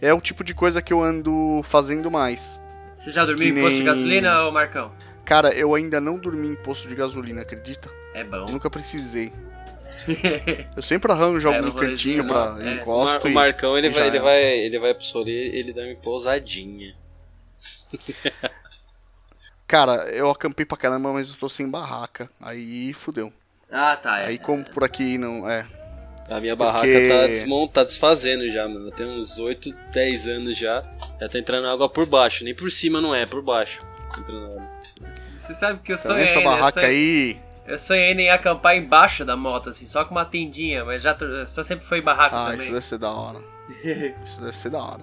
É o tipo de coisa que eu ando fazendo mais. Você já dormiu Que em posto de nem- gasolina, ô Marcão? Cara, eu ainda não dormi em posto de gasolina, acredita? É bom. Nunca precisei. [laughs] Eu sempre arranjo É, algum no rolezinho, cantinho pra? É. O, Mar- encosto o e... Marcão, ele vai, ele, vai, ele vai pro ele dá uma pousadinha. [laughs] [laughs] Cara, eu acampei pra caramba, mas eu tô sem barraca. Aí fudeu. ah, tá. É. Aí como por aqui não... É, A minha Porque- barraca tá desmontada, tá desfazendo já, mano. Tem uns 8, 10 anos já. Já tá entrando água por baixo. Nem por cima não é, por baixo. Tá entrando água. Você sabe que eu então sonhei. essa? Eu barraca sonhei- aí... Eu sonhei em acampar embaixo da moto, assim, só com uma tendinha, mas já só sempre foi barraca Ah, também. isso deve ser da hora. [laughs] Isso deve ser da hora.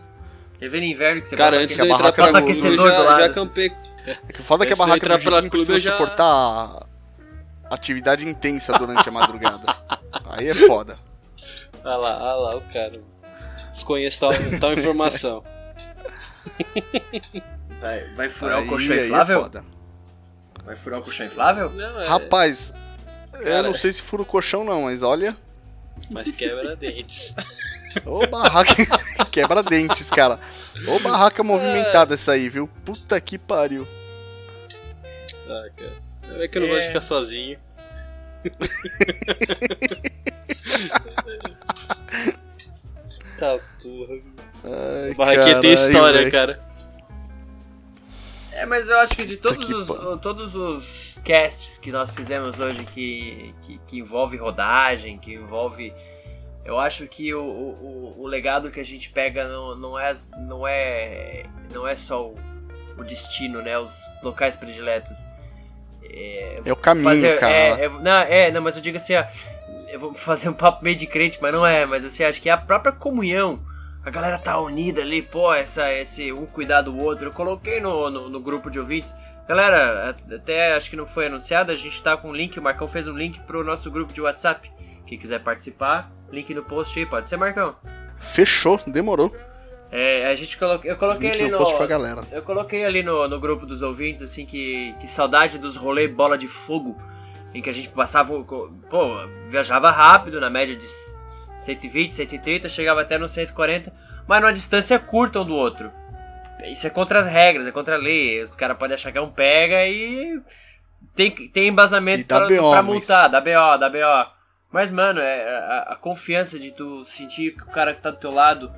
Vi no inverno que você Cara, antes de eu entrar era clube, eu já, lado, já acampei. É que o foda é que a barraca entrar do pela clube, precisa já- suportar atividade intensa durante a madrugada. [laughs] Aí é foda. Olha lá, olha lá, o cara. Desconheço tal, tal informação. [laughs] Vai, vai furar Aí, o colchão é inflável? foda. vai furar o colchão inflável? Não, é, Rapaz, eu Cara. não sei se fura o colchão não, mas olha... mas quebra dentes. Ô barraca... [laughs] Quebra dentes, cara. Ô barraca movimentada essa aí, viu? Puta que pariu. Ah, cara. É que eu não É. gosto de ficar sozinho. [laughs] tá porra. Ai, Barraquinha tem história, velho. cara. É, mas eu acho que de todos, que os, todos os casts que nós fizemos hoje que, que, que envolve rodagem, que envolve. Eu acho que o, o, o legado que a gente pega não, não, é, não, é, não é só o, o destino, né? Os locais prediletos. É, É o caminho, fazer, cara. é, é- não, é, não, mas eu digo assim, ó, eu vou fazer um papo meio de crente, mas não é, mas assim, acho que é a própria comunhão. A galera tá unida ali, pô, essa, esse um cuidar do outro. Eu coloquei no, no, no grupo de ouvintes. Galera, até acho que não foi anunciado, a gente tá com um link, o Marcão fez um link pro nosso grupo de WhatsApp. Quem quiser participar, link no post aí, pode ser, Marcão? Fechou, demorou. É, a gente colo... eu coloquei ali no. Eu coloquei ali no, no grupo dos ouvintes, assim, que, que saudade dos rolês bola de fogo, em que a gente passava, o- pô, viajava rápido, na média de 120, 130, chegava até nos 140, mas numa distância curta um do outro. Isso é contra as regras, é contra a lei, os caras podem achar que é um pega e tem, tem embasamento pra, BO, pra multar, dá BO, dá BO. Mas, mano, é, a, a confiança de tu sentir que o cara que tá do teu lado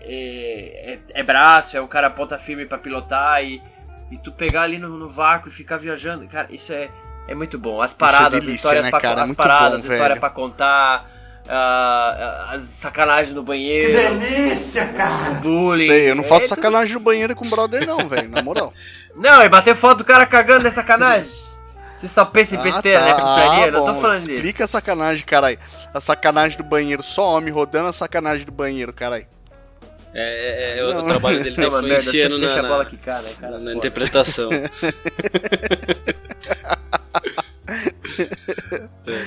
é, é, é braço, é um cara ponta firme pra pilotar e, e tu pegar ali no, no vácuo e ficar viajando, cara, isso é, é muito bom. As paradas, delícia, as histórias, né, pra, cara? É as paradas, bom, história pra contar, ah, as sacanagens no banheiro, delícia, cara! bullying. Sei, eu não faço é tudo- sacanagem no banheiro com o brother não, velho, na moral. [laughs] Não, e bater foto do cara cagando é sacanagem. Você só pensa em besteira, né, putaria? Ah, não tô bom, falando disso. Explica a sacanagem, caralho. A sacanagem do banheiro, só homem rodando a sacanagem do banheiro, caralho. É, é, é, o Não. trabalho dele [laughs] tá É uma merda, influenciando na, bola na, quicar, né, cara? na interpretação. [laughs]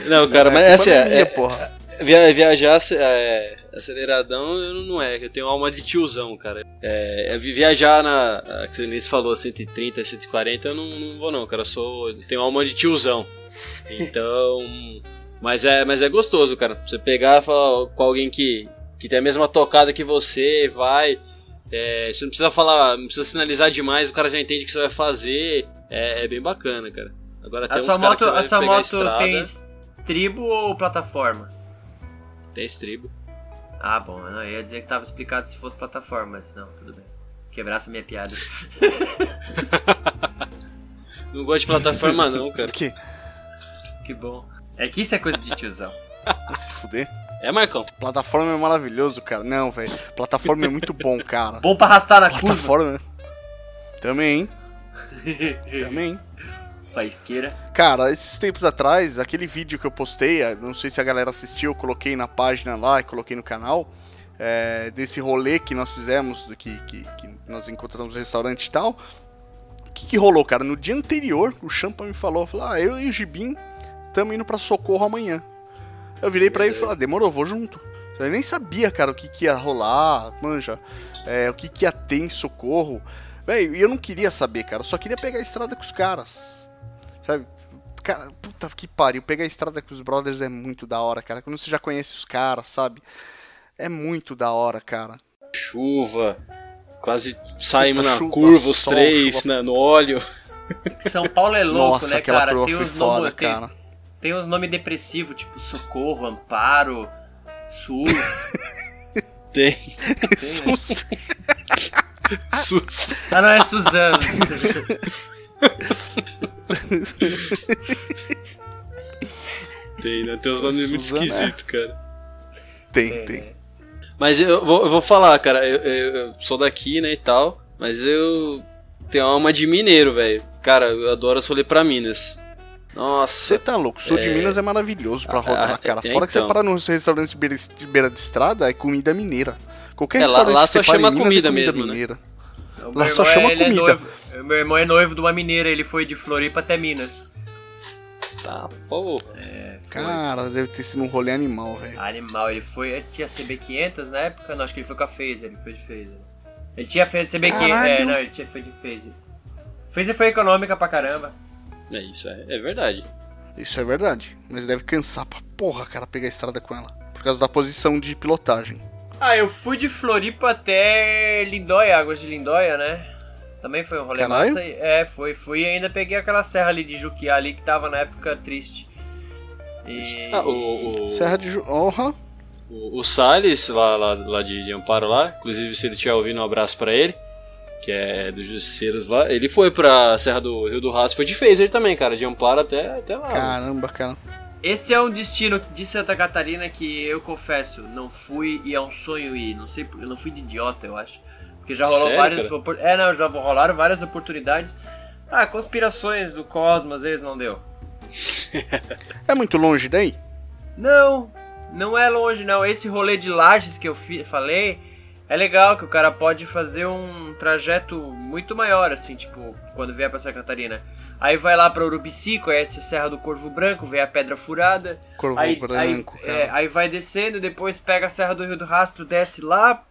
não, cara, mas É essa é, minha, é, porra. via- viajar é, aceleradão não- não é, eu tenho alma de tiozão, cara. É, é vi- viajar na, que você falou, 130, 140, eu não, não vou não, cara, eu sou, eu tenho alma de tiozão. Então, mas é, mas é gostoso, cara. Você pegar e falar com alguém que, que tem a mesma tocada que você, vai. é, você não precisa falar, não precisa sinalizar demais, o cara já entende o que você vai fazer. É, é bem bacana, cara. Agora tem uns sua caras moto, que você a vai sua pegar moto estrada, tem estribo ou plataforma? tem estribo. Ah, bom, eu ia dizer que tava explicado se fosse plataforma, mas não, tudo bem. Quebrasse a minha piada. [laughs] Não gosto de plataforma não, cara. [laughs] Que? que bom. É que isso é coisa de tiozão. Vai [laughs] se fuder. É, Marcão? Plataforma é maravilhoso, cara. Não, velho. Plataforma é muito bom, cara. Bom pra arrastar na curva. Plataforma. Também, [laughs] também. Faisqueira. Cara, esses tempos atrás, aquele vídeo que eu postei, eh, não sei se a galera assistiu, eu coloquei na página lá e coloquei no canal, é, desse rolê que nós fizemos, do que, que, que nós encontramos no restaurante e tal. O que, que rolou, cara? No dia anterior, o Champa me falou, falou ah, eu e o Gibim estamos indo pra Socorro amanhã. Eu virei pra ele e falei, ah, demorou, vou junto. Eu nem sabia, cara, o que, que ia rolar, manja, é, o que, que ia ter em Socorro. Velho, e eu não queria saber, cara, eu só queria pegar a estrada com os caras. Sabe? Cara, puta que pariu, pegar a estrada com os brothers é muito da hora, cara. Quando você já conhece os caras, sabe? É muito da hora, cara. Chuva, quase saímos na chuva, curva os sol, três, né, no óleo. São Paulo é louco, Nossa, né, cara? Tem uns, foda, cara. Tem, tem uns nomes depressivos, tipo Socorro, Amparo, SUS. [laughs] tem. tem [laughs] SUS. SUS. Ah, não, é Suzano. tem, né? Tem uns nomes muito é. esquisitos, cara. Tem, tem. tem. Mas eu vou, eu vou falar, cara, eu, eu, eu, sou daqui, né, e tal, mas eu tenho alma de mineiro, velho. Cara, eu adoro as rolê pra Minas. Nossa. Você tá louco? Sul é... de Minas é maravilhoso pra rodar, cara. É, Fora que você então. para nos restaurantes de beira, de beira de estrada, é comida mineira. Qualquer é, restaurante lá, lá só chama Minas, comida, é comida mesmo, né? mineira. Né? Lá só chama comida. Noivo, meu irmão é noivo de uma mineira, ele foi de Floripa até Minas. Tá, pô. É, Cara, deve ter sido um rolê animal, velho. Animal, ele foi. Tinha CB500 na época? Não, acho que ele foi com a Phaser, ele foi de Phaser. Ele tinha feito CB500. É, não, ele tinha feito de Phaser. Phaser foi econômica pra caramba. É, isso é, é verdade. Isso é verdade. Mas deve cansar pra porra, cara, pegar a estrada com ela. Por causa da posição de pilotagem. Ah, eu fui de Floripa até Lindóia, Águas de Lindóia, né? Também foi um rolê Caralho? massa. É, foi. Fui e ainda peguei aquela serra ali de Juquiá ali que tava na época triste. E... Ah, o, o... Serra de Ju... Uhum. O, o Salles, lá, lá, lá de, de Amparo lá, inclusive se ele estiver ouvindo, um abraço para ele, que é dos Justiceiros lá. Ele foi pra Serra do Rio do Rastro, foi de Phaser também, cara, de Amparo até, até lá. Caramba, cara. Esse é um destino de Santa Catarina que eu confesso, não fui e é um sonho ir. Não sei, eu não fui de idiota, eu acho. Porque já rolou Sério, várias. É, não, já rolaram várias oportunidades. Ah, conspirações do cosmos, às vezes não deu. [laughs] é muito longe daí? Não, não é longe não. Esse rolê de lajes que eu falei é legal que o cara pode fazer um trajeto muito maior, assim, tipo, quando vier pra Santa Catarina. Aí vai lá pra Urubici, conhece a Serra do Corvo Branco, vê a Pedra Furada. Corvo aí, Branco, aí, é, aí vai descendo, depois pega a Serra do Rio do Rastro, desce lá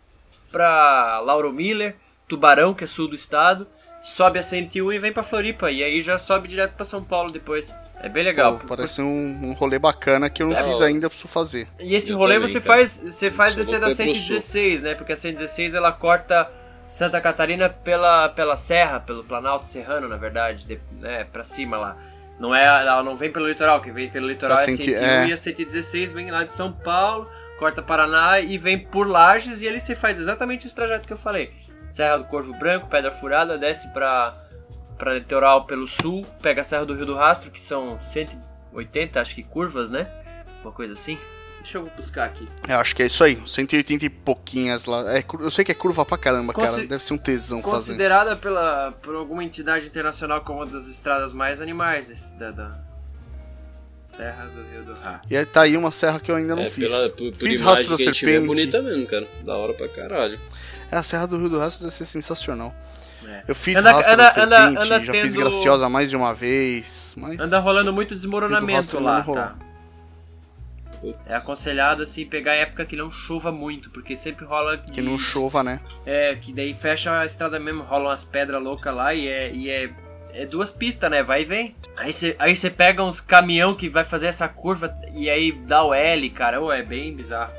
pra Lauro Miller, Tubarão, que é sul do estado, sobe a 101 e vem pra Floripa. E aí já sobe direto pra São Paulo depois. É bem legal. Pô, parece um, um rolê bacana que eu não é, fiz ainda, preciso fazer. E esse eu rolê também, você cara. faz, você faz descer da 116, né? Porque a 116 ela corta Santa Catarina pela, pela serra, pelo Planalto Serrano, na verdade, de, né, pra cima lá. Não é, ela não vem pelo litoral, quem vem pelo litoral é a 101 é. e a 116 vem lá de São Paulo corta Paraná e vem por Lages e ali você faz exatamente esse trajeto que eu falei. Serra do Corvo Branco, Pedra Furada, desce para para litoral pelo sul, pega a Serra do Rio do Rastro, que são 180, acho que curvas, né? Uma coisa assim. Deixa eu buscar aqui. Eu acho que é isso aí, 180 e pouquinhas lá. É, eu sei que é curva pra caramba, Consi cara. Deve ser um tesão fazer. Considerada pela, por alguma entidade internacional como uma das estradas mais animais da, da, Serra do Rio do Rastro. E tá aí uma serra que eu ainda não é, fiz. Pela, por, por fiz rastro da serpente. É bonita mesmo, cara. Da hora pra caralho. É, a Serra do Rio do Rastro deve ser sensacional. É. Eu fiz anda, rastro anda, da serpente, anda, anda já tendo... fiz graciosa mais de uma vez. Mas... Anda rolando muito desmoronamento lá, tá? É aconselhado assim pegar época que não chova muito, porque sempre rola. De... Que não chova, né? É, que daí fecha a estrada mesmo, rolam umas pedras loucas lá e é, e é é duas pistas, né? Vai e vem. Aí você aí pega uns caminhão que vai fazer essa curva e aí dá o L, cara. Oh, é bem bizarro.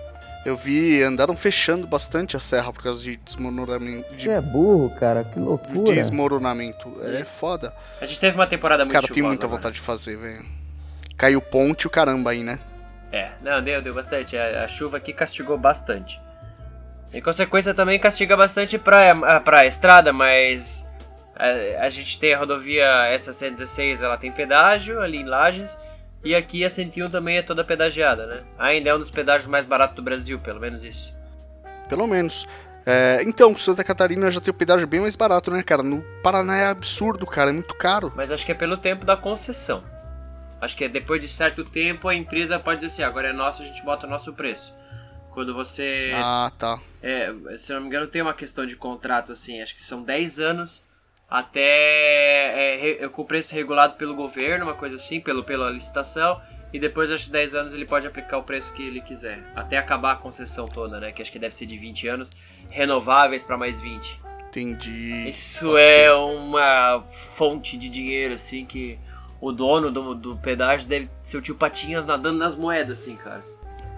Eu vi, andaram fechando bastante a serra por causa de desmoronamento. De... Você é burro, cara, que loucura. Desmoronamento. É foda. A gente teve uma temporada muito Cara, tem muita agora. vontade de fazer, velho. Caiu ponte o caramba aí, né? É, não, deu, deu bastante. A, a chuva aqui castigou bastante. Em consequência também castiga bastante pra, pra estrada, mas a, a gente tem a rodovia S116, ela tem pedágio ali em Lages. E aqui a 101 também é toda pedagiada, né? Ainda é um dos pedágios mais baratos do Brasil, pelo menos isso. Pelo menos. É, então, Santa Catarina já tem o pedágio bem mais barato, né, cara? No Paraná é absurdo, cara, é muito caro. Mas acho que é pelo tempo da concessão. Acho que é depois de certo tempo a empresa pode dizer assim, agora é nosso, a gente bota o nosso preço. Quando você. Ah, tá. É, se não me engano, tem uma questão de contrato assim, acho que são 10 anos até é, com preço regulado pelo governo, uma coisa assim, pelo, pela licitação. E depois, acho que 10 anos, ele pode aplicar o preço que ele quiser. Até acabar a concessão toda, né? Que acho que deve ser de 20 anos, renováveis para mais 20. Entendi. Isso Pode é ser. uma fonte de dinheiro, assim, que o dono do, do pedágio deve ser o tio Patinhas nadando nas moedas, assim, cara.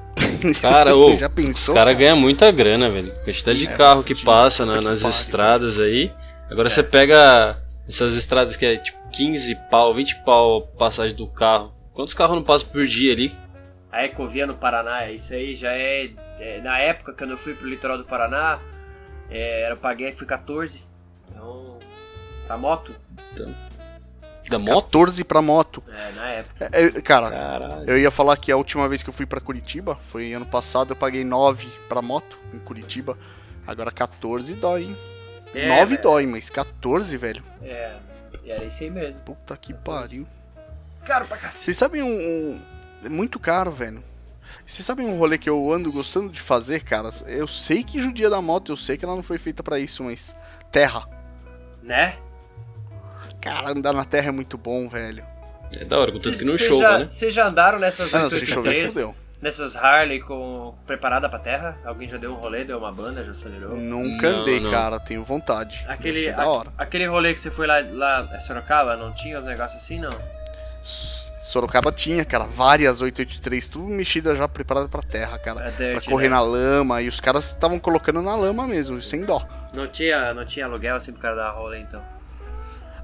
[laughs] Cara, ô, Já pensou, os cara, cara ganha muita grana, velho. Quantidade de é, carro que passa na, nas estradas aí. Agora é. você pega essas estradas que é tipo 15 pau, 20 pau passagem do carro. Quantos carros não passam por dia ali? A Ecovia no Paraná, isso aí já é, é Na época, quando eu fui pro litoral do Paraná, é, eu paguei, fui 14. Então. Pra moto. Então, da moto? 14 pra moto. É, na época. É, é, cara, Caralho. eu ia falar que a última vez que eu fui pra Curitiba, foi ano passado, eu paguei 9 pra moto em Curitiba. Agora 14 dói, hein? É, 9 dói, mas 14, velho. É, e era isso aí mesmo. Puta que pariu. Caro pra cacete. Vocês sabem um, um. É muito caro, velho. Vocês sabem um rolê que eu ando gostando de fazer, cara? Eu sei que judia da moto, eu sei que ela não foi feita para isso, mas. Terra. Né? Cara, andar na terra é muito bom, velho. É da hora, contanto que não chova, né? Vocês já andaram nessas ah, 883? Chover, nessas Harley com preparada pra terra? Alguém já deu um rolê, deu uma banda, já acelerou? Nunca não, andei, não. cara, tenho vontade. Aquele, a, da hora. aquele rolê que você foi lá, lá em Sorocaba, não tinha os negócios assim, não? Sorocaba tinha, cara, várias 883, tudo mexida já, preparada pra terra, cara. É dirt, pra correr né? na lama, e os caras estavam colocando na lama mesmo, sem dó. Não tinha, não tinha aluguel assim pro cara dar rolê, então?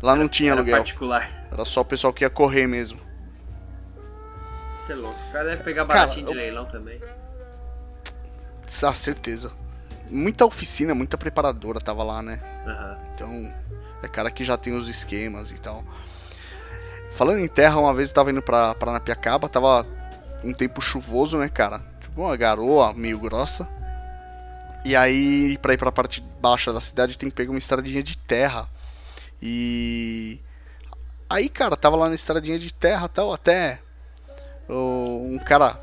Lá não tinha era aluguel. particular. Era só o pessoal que ia correr mesmo. É louco. O cara deve pegar baratinho cara, de leilão também. Ah, certeza. Muita oficina, muita preparadora tava lá, né? Uhum. Então, é cara que já tem os esquemas e tal. Falando em terra, uma vez eu tava indo pra Paranapiacaba, tava um tempo chuvoso, né, cara? Tipo, uma garoa meio grossa. E aí, pra ir pra parte baixa da cidade, tem que pegar uma estradinha de terra. E. Aí, cara, tava lá na estradinha de terra tal, até. Um cara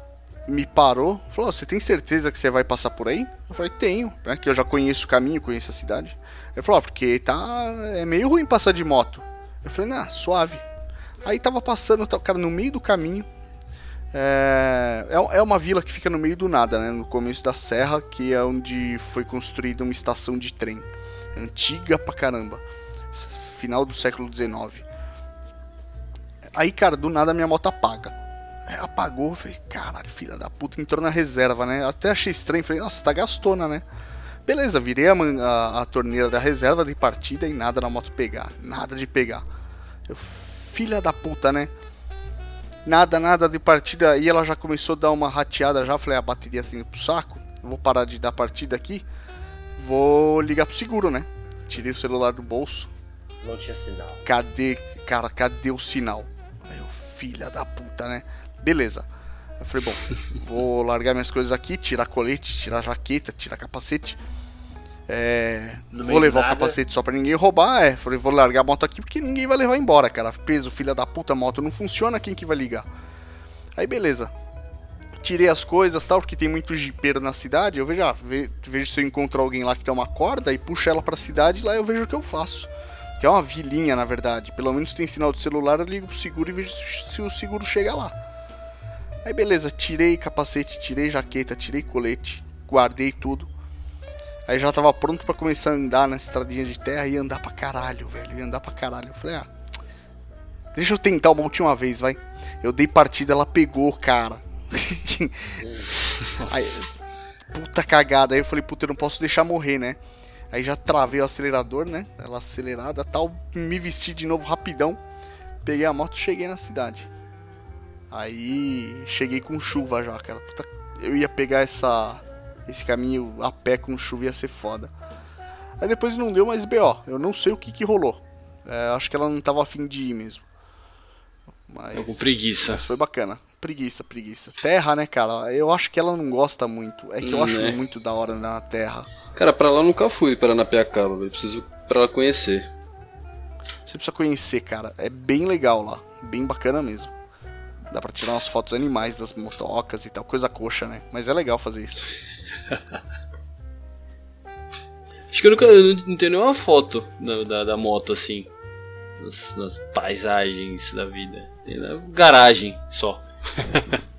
me parou, falou: Você tem certeza que você vai passar por aí? Eu falei: Tenho, né? Que eu já conheço o caminho, conheço a cidade. Ele falou: Porque tá. É meio ruim passar de moto. Eu falei: Nah, suave. Aí tava passando, cara, no meio do caminho. É, é, é uma vila que fica no meio do nada, né? No começo da serra, que é onde foi construída uma estação de trem. Antiga pra caramba. Final do século XIX. Aí, cara, do nada minha moto apaga. Aí apagou, falei, caralho, filha da puta, entrou na reserva, né? Até achei estranho, falei, nossa, tá gastona, né? Beleza, virei a, a, a torneira da reserva de partida e nada na moto pegar. Nada de pegar. Eu filha da puta, né? Nada, nada de partida. E ela já começou a dar uma rateada já. Falei, a bateria tem pro saco. vou parar de dar partida aqui. Vou ligar pro seguro, né? Tirei o celular do bolso. Não tinha sinal. Cadê, cara, cadê o sinal? Aí eu, filha da puta, né? Beleza. Eu falei, bom, vou [laughs] largar minhas coisas aqui, tirar colete, tirar jaqueta, tirar capacete é, vou levar o capacete só pra ninguém roubar. É, falei, vou largar a moto aqui porque ninguém vai levar embora, cara. Peso, filha da puta, a moto não funciona, quem que vai ligar? Aí beleza. Tirei as coisas tal, porque tem muito jipeiro na cidade. Eu vejo, ah, vejo se eu encontro alguém lá que tem uma corda e puxo ela pra cidade lá eu vejo o que eu faço. Que é uma vilinha, na verdade. Pelo menos tem sinal de celular, eu ligo pro seguro e vejo se o seguro chega lá. Aí beleza, tirei capacete, tirei jaqueta, tirei colete, guardei tudo. Aí já tava pronto para começar a andar na estradinha de terra e andar pra caralho, velho. Ia andar pra caralho. Eu falei, ah, deixa eu tentar uma última vez, vai. Eu dei partida, ela pegou, cara. aí, puta cagada. Aí eu falei, puta, eu não posso deixar morrer, né? Aí já travei o acelerador, né? Ela acelerada tal. Me vesti de novo rapidão. Peguei a moto cheguei na cidade. Aí cheguei com chuva já, cara. Puta, eu ia pegar essa esse caminho a pé com chuva ia ser foda. Aí depois não deu mais BO. Eu não sei o que que rolou. É, acho que ela não tava afim de ir mesmo. Mas, com preguiça. Mas foi bacana. Preguiça, preguiça. Terra, né, cara? Eu acho que ela não gosta muito. É que eu hum, acho né? muito da hora na terra. Cara, pra lá eu nunca fui, para Napiacaba, velho. Preciso pra lá conhecer. Você precisa conhecer, cara. É bem legal lá. Bem bacana mesmo. Dá pra tirar umas fotos animais das motocas e tal. Coisa coxa, né? Mas é legal fazer isso. [laughs] Acho que eu nunca eu não, tenho nenhuma foto da, da, da moto assim. Nas, nas paisagens da vida. Tem na garagem só. [laughs]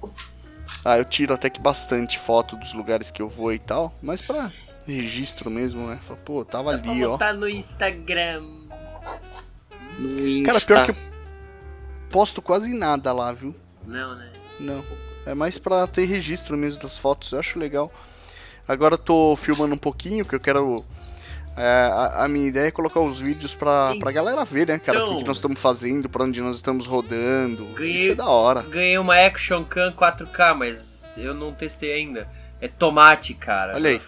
Ah, eu tiro até que bastante foto dos lugares que eu vou e tal, mas pra registro mesmo, né? Fala, Pô, tava ali, ó. botar no Instagram. No Cara, Insta. pior que eu posto quase nada lá, viu? Não, né? Não. É mais pra ter registro mesmo das fotos, eu acho legal. Agora eu tô filmando um pouquinho, que eu quero. é, a, a minha ideia é colocar os vídeos pra, pra galera ver, né, cara? O que, Então. que nós estamos fazendo, pra onde nós estamos rodando. Ganhei- Isso é da hora. Ganhei uma Action Cam 4K, mas eu não testei ainda. É tomate, cara. Olha aí.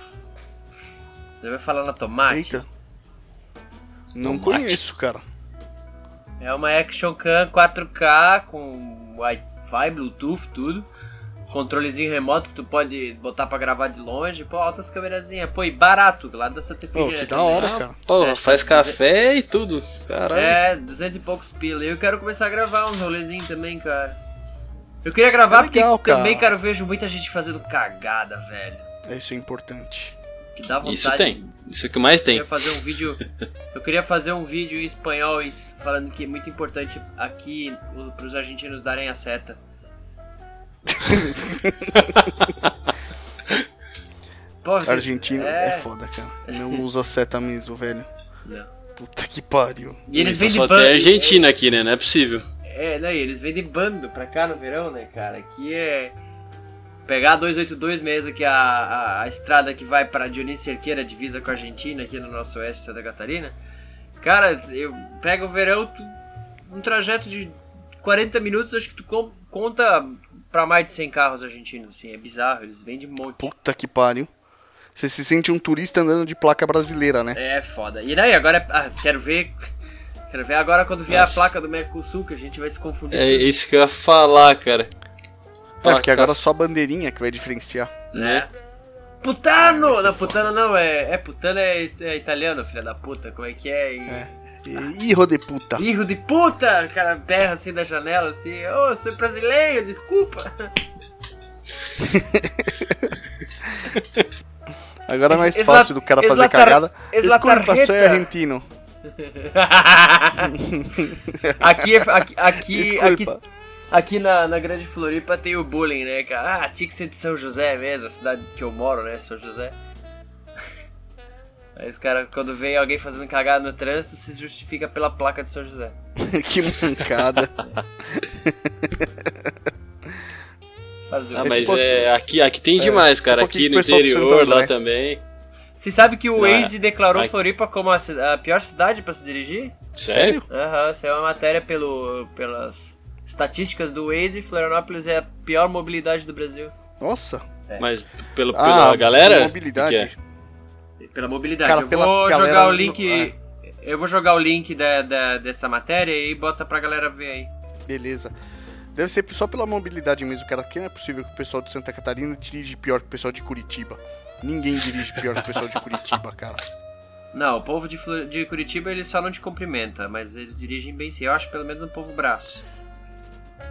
Você vai falar na tomate? Eita. Não Tomate. conheço, cara. É uma Action Cam 4K com Wi-Fi, Bluetooth, tudo. Controlezinho remoto que tu pode botar pra gravar de longe. Pô, altas câmerazinhas. Pô, e barato, lá da Santa Pô, que da também. hora, cara. Pô, É, faz café e tudo. Caralho. É, 200 e poucos pila. Eu quero começar a gravar uns rolezinhos também, cara. Eu queria gravar É legal, porque também, cara. cara, eu vejo muita gente fazendo cagada, velho. Isso é importante. Que dá vontade. Isso tem. Isso é o que mais Eu tem. queria fazer um vídeo. [laughs] Eu queria fazer um vídeo em espanhol falando que é muito importante aqui o- pros argentinos darem a seta. [laughs] Pô, Argentina é, é, foda, cara. Não usa seta mesmo, velho. Não. Puta que pariu. E eles Então vêm de só bando. tem Argentina aqui, né? Não é possível. É, né? e Eles vêm de bando pra cá no verão, né, cara? Aqui é. Pegar a 282 mesmo, que é a, a, a estrada que vai pra Dionísio Cerqueira, divisa com a Argentina, aqui no nosso oeste de Santa Catarina. Cara, eu pego o verão, tu- um trajeto de 40 minutos, acho que tu com- conta pra mais de 100 carros argentinos, assim. É bizarro, eles vêm de monte. Puta que pariu. Você se sente um turista andando de placa brasileira, né? É foda. E daí, agora, é- ah, quero ver. [laughs] Quero ver agora quando vier Nossa. a placa do Mercosul, que a gente vai se confundir. É isso que eu ia falar, cara. É, porque agora só a bandeirinha que vai diferenciar. né? Putano! Não, putano não, é, é putano é, é italiano, filha da puta, como é que é? E... É. Hijo de puta. Irro de puta! O cara berra assim da janela, assim, ô, eu sou brasileiro, desculpa. [laughs] Agora é mais Es- fácil do cara fazer cagada. Desculpa, sou argentino. [laughs] [laughs] aqui, é- aqui, aqui, aqui, Desculpa. Aqui na, na Grande Floripa tem o bullying, né, cara? Ah, tinha que ser de São José mesmo, a cidade que eu moro, né, São José. [laughs] Aí os caras, quando vem alguém fazendo cagada no trânsito, se justifica pela placa de São José. [laughs] que mancada. Ah, mas tipo é, aqui, aqui tem demais, cara. tipo Aqui aqui no interior, lá André. também. Você sabe que o é. Waze declarou Vai. Floripa como a, a pior cidade pra se dirigir? Sério? Aham, isso é uma matéria pelo, pelas estatísticas do Waze. Florianópolis é a pior mobilidade do Brasil. Nossa. Mas pelo, pela Ah, galera? mobilidade. Que que é? Pela mobilidade. Cara, eu pela vou galera jogar o no- link. Eu vou jogar o link da, da- dessa matéria e bota pra galera ver aí. Beleza. Deve ser só pela mobilidade mesmo, cara. Porque não é possível que o pessoal de Santa Catarina dirige pior que o pessoal de Curitiba. Ninguém dirige pior que o pessoal de Curitiba, cara. Não, o povo de, de Curitiba ele só não te cumprimenta, mas eles dirigem bem sim. Eu acho pelo menos um povo braço.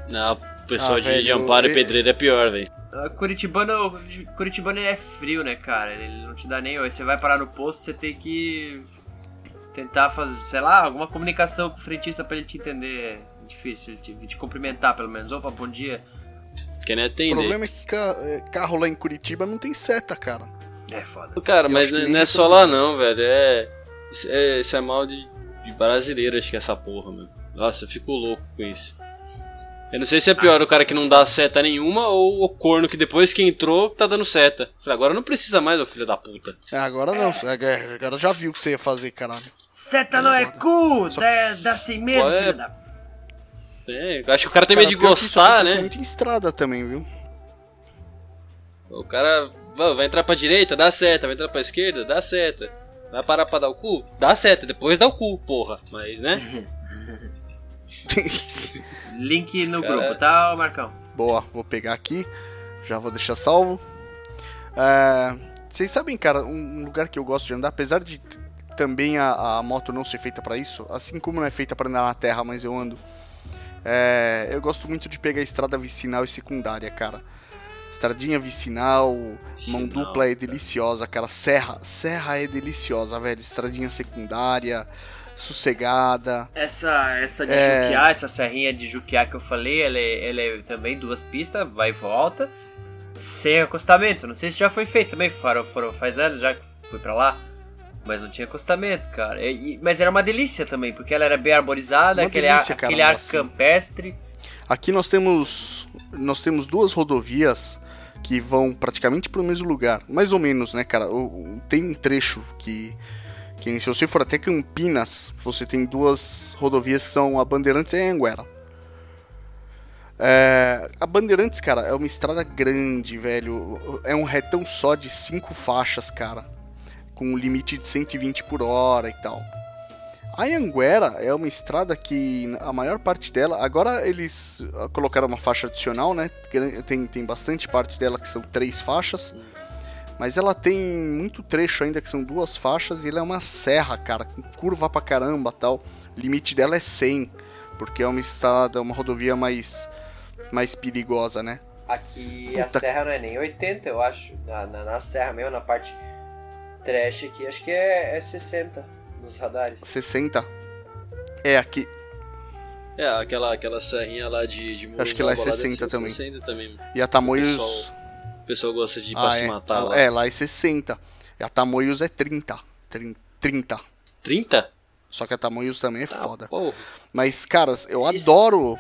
Não, o pessoal Ah, de, de Amparo e Pedreira é pior, velho. Ah, Curitibano, Curitibano ele é frio, né, cara? Ele não te dá nem. Você vai parar no posto, você tem que tentar fazer, sei lá, alguma comunicação com o frentista pra ele te entender. É difícil, ele te, te cumprimentar pelo menos. Opa, bom dia. Quer nem O atender. problema é que é, carro lá em Curitiba não tem seta, cara. É foda. Cara, Eu mas não não é isso só lá não, velho. É. Isso é, isso é mal de, de brasileiro, acho que é essa porra, mano. Nossa, eu fico louco com isso. Eu não sei se é pior o cara que não dá seta nenhuma ou o corno que depois que entrou tá dando seta. Falei, agora não precisa mais, ô filho da puta. Ah, agora não. é, Agora já viu o que você ia fazer, caralho. Seta não é cu! Só- Dá, dá sem medo, é? filho da. É, eu acho que o cara tem medo de gostar, né? muito em estrada também, viu? O cara vai vai entrar pra direita, dá seta. Vai entrar pra esquerda, dá seta. Vai parar pra dar o cu? Dá seta, depois dá o cu, porra. Mas, né? [laughs] Link no Cara- grupo, tá, ô Marcão? Boa, vou pegar aqui. Já vou deixar salvo. É, Vocês sabem, cara, um lugar que eu gosto de andar, apesar de também a, a moto não ser feita pra isso, assim como não é feita pra andar na terra, mas eu ando. é, eu gosto muito de pegar estrada vicinal e secundária, cara. Estradinha vicinal, mão dupla é deliciosa, cara. Serra, serra é deliciosa, velho. Estradinha secundária, sossegada. Essa, essa de É. Juquiá, essa serrinha de Juquiá que eu falei, ela é, ela é também duas pistas, vai e volta, sem acostamento. Não sei se já foi feito também, foram, foram faz anos já que fui pra lá. Mas não tinha acostamento, cara. E- e- mas era uma delícia também, porque ela era bem arborizada, Uma aquele, delícia, ar, cara, aquele ar campestre. Aqui nós temos nós temos duas rodovias que vão praticamente pro mesmo lugar, mais ou menos, né, cara? O- o- Tem um trecho que que se você for até Campinas, você tem duas rodovias que são a Bandeirantes e a Anguera. É, a Bandeirantes, cara, é uma estrada grande, velho. É um retão só de cinco faixas, cara. Com um limite de 120 por hora e tal. A Anguera é uma estrada que a maior parte dela. Agora eles colocaram uma faixa adicional, né? Tem, tem bastante parte dela que são três faixas. Mas ela tem muito trecho ainda que são duas faixas e ela é uma serra, cara, com curva pra caramba tal. O limite dela é 100, porque é uma estrada, uma rodovia mais, mais perigosa, né? Aqui Puta. a serra não é nem 80, eu acho. Na, na, na serra mesmo, na parte trash aqui, acho que é, é 60 nos radares. 60. É, aqui. É, aquela, aquela serrinha lá de, de Acho que lá é Morungaba, deve 60 ser também. 60 também. E a Tamoios. Pessoal- pessoal gosta de ir pra Ah, se é. matar lá. É, lá é 60. E a Tamoios é 30. Trin- 30. 30? Só que a Tamoios também é Tá, foda. porra. Mas, caras, eu Isso. adoro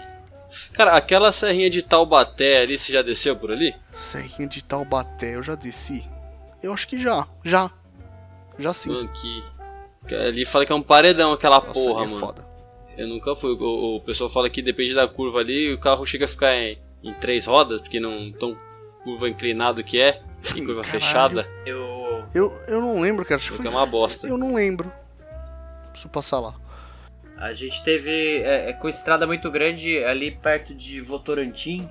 Cara, aquela serrinha de Taubaté ali, você já desceu por ali? Serrinha de Taubaté. Eu já desci. Eu acho que já. Já. Já sim. Mano, que. Ali fala que é um paredão aquela Nossa, porra, é mano. foda. Eu nunca fui. O, o pessoal fala que depende da curva ali, o carro chega a ficar em, em três rodas, porque não tão curva inclinado que é, e curva Caralho. fechada, Eu. Eu, eu não lembro, cara. Acho que foi... uma bosta. Eu não lembro. Preciso passar lá. A gente teve, é, é, com estrada muito grande ali perto de Votorantim,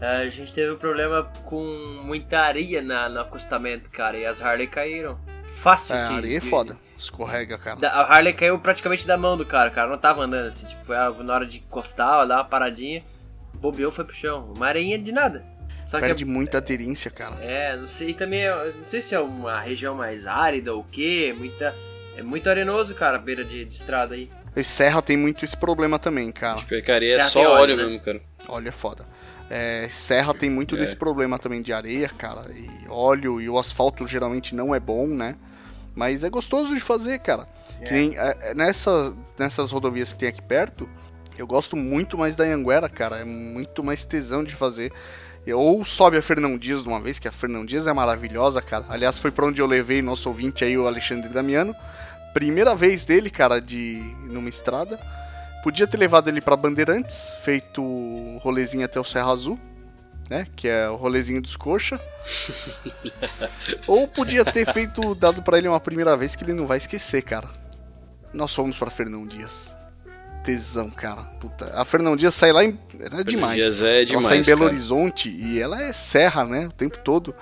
a gente teve um problema com muita areia na, no acostamento, cara, e as Harley caíram. Fácil, É, assim. a areia é foda. Escorrega, cara. da- A Harley caiu praticamente da mão do cara, o cara não tava andando assim, tipo, foi a- na hora de encostar, dar uma paradinha, bobeou, foi pro chão. Uma areinha de nada. Só que Perde muita aderência, cara. é, não sei também, é- não sei se é uma região mais árida ou o quê, muita, é muito arenoso, cara, a beira de, de estrada aí. E Serra tem muito esse problema também, cara. De percaria é Serra só tem óleo, óleo né? mesmo, cara. Óleo é foda. É, Serra tem muito É. desse problema também de areia, cara. E óleo e o asfalto geralmente não é bom, né? Mas é gostoso de fazer, cara. Que nem, é, é, nessa, nessas rodovias que tem aqui perto, eu gosto muito mais da Anguera, cara. É muito mais tesão de fazer. Ou sobe a Fernão Dias de uma vez, que a Fernão Dias é maravilhosa, cara. Aliás, foi pra onde eu levei nosso ouvinte aí, o Alexandre Damiano. Primeira vez dele, cara, de numa estrada. Podia ter levado ele pra Bandeirantes, feito rolezinho até o Serra Azul, né? Que é o rolezinho dos coxa. [laughs] Ou podia ter feito, dado pra ele uma primeira vez que ele não vai esquecer, cara. Nós fomos pra Fernão Dias. Tesão, cara. Puta. A Fernão Dias sai lá em. Era demais. Dias é ela demais, sai em Belo cara. Horizonte e ela é serra, né? O tempo todo.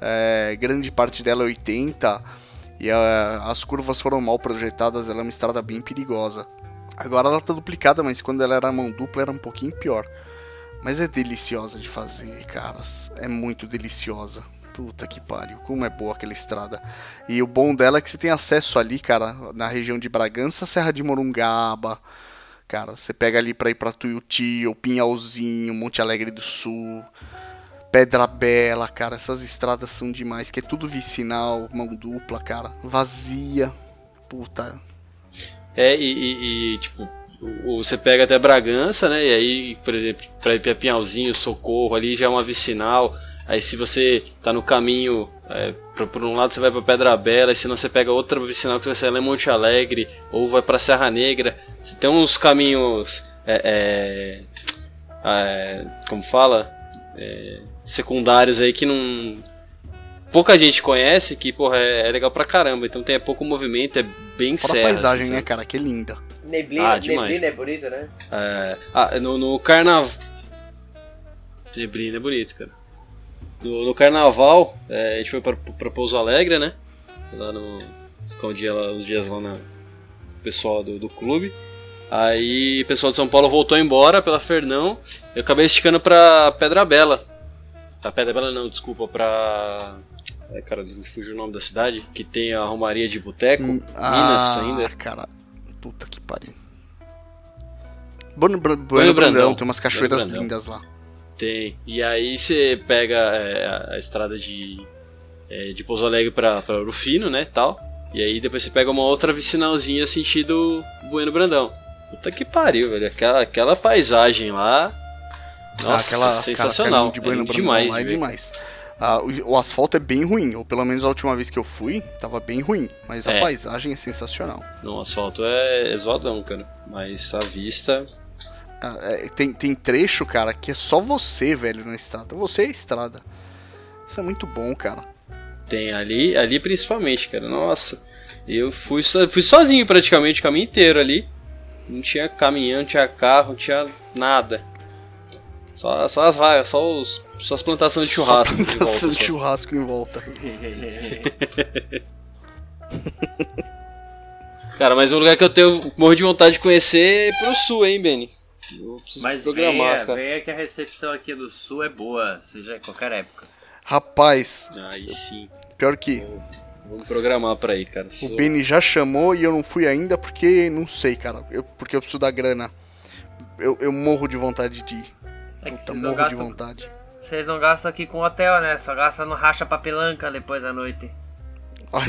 É, grande parte dela é 80. E ah, as curvas foram mal projetadas. Ela é uma estrada bem perigosa. Agora ela tá duplicada, mas quando ela era mão dupla era um pouquinho pior. Mas é deliciosa de fazer, caras. É muito deliciosa. Puta que pariu. Como é boa aquela estrada. E o bom dela é que você tem acesso ali, cara, na região de Bragança, Serra de Morungaba. Cara, você pega ali pra ir pra Tuiuti, ou Pinhalzinho, Monte Alegre do Sul, Pedra Bela, cara. Essas estradas são demais, que é tudo vicinal, mão dupla, cara. Vazia. Puta. É, e, e- tipo, você pega até Bragança, né? E aí, por exemplo, pra ir pra Pinhalzinho, Socorro, ali já é uma vicinal. Aí se você tá no caminho, é, pra- por um lado você vai pra Pedra Bela, e se não você pega outra vicinal que você vai sair lá em Monte Alegre, ou vai pra Serra Negra. Você tem uns caminhos, é, é, é, como fala? É, secundários aí que não... Pouca gente conhece, que, porra, é, é legal pra caramba. Então tem pouco movimento, é bem Fora a paisagem, assim, né, cara? Que linda. Neblina, Ah, neblina é bonito, né? É, ah, no, no carnaval. Neblina é bonito, cara. No, no carnaval, é, a gente foi pra, pra Pouso Alegre, né? Lá no. Ficou um dia lá, uns dias lá na. o Pessoal do, do clube. Aí o pessoal de São Paulo voltou embora pela Fernão. Eu acabei esticando pra Pedra Bela. pra Pedra Bela não, desculpa, pra. É, cara, me fugiu o nome da cidade, que tem a Romaria de Boteco, Hum, Minas ah, ainda. cara. Puta que pariu. Bueno, Bra- bueno, Bueno Brandão, Brandão. tem umas cachoeiras lindas lá. Tem. E aí você pega é, a- estrada de, é, de Pouso Alegre pra, pra Urufino, né, tal. E aí depois você pega uma outra vicinalzinha sentido Bueno Brandão. Puta que pariu, velho. Aquela, aquela paisagem lá. Nossa, Ah, aquela, sensacional. Cara, de Bueno é Brandão demais, lá é demais. Ah, o, o asfalto é bem ruim, ou pelo menos a última vez que eu fui, tava bem ruim. Mas a É. paisagem é sensacional. Não, o asfalto é, é zoadão, cara. Mas a vista. Ah, é, tem, tem trecho, cara, que é só você, velho, na estrada. Você é a estrada. Isso é muito bom, cara. Tem ali, ali principalmente, cara. Nossa, eu fui, so- fui sozinho praticamente o caminho inteiro ali. Não tinha caminhão, não tinha carro, não tinha nada. Só, só as vagas, só, os, só as plantações de churrasco. Só volta, plantação de só. churrasco em volta. [laughs] Cara, mas um lugar que eu tenho morro de vontade de conhecer é pro sul, hein, Benny? Eu preciso Mas programar, venha, cara. venha que a recepção aqui do sul é boa, seja em qualquer época. Rapaz, Aí sim. pior que Vamos programar pra ir, cara. o Sou- Benny já chamou e eu não fui ainda porque não sei, cara. Eu, porque eu preciso da grana. Eu, eu morro de vontade de ir. É Puta, morro de gastam, vontade. vocês não gastam aqui com hotel, né? Só gastam no racha papelanca depois da noite. Olha,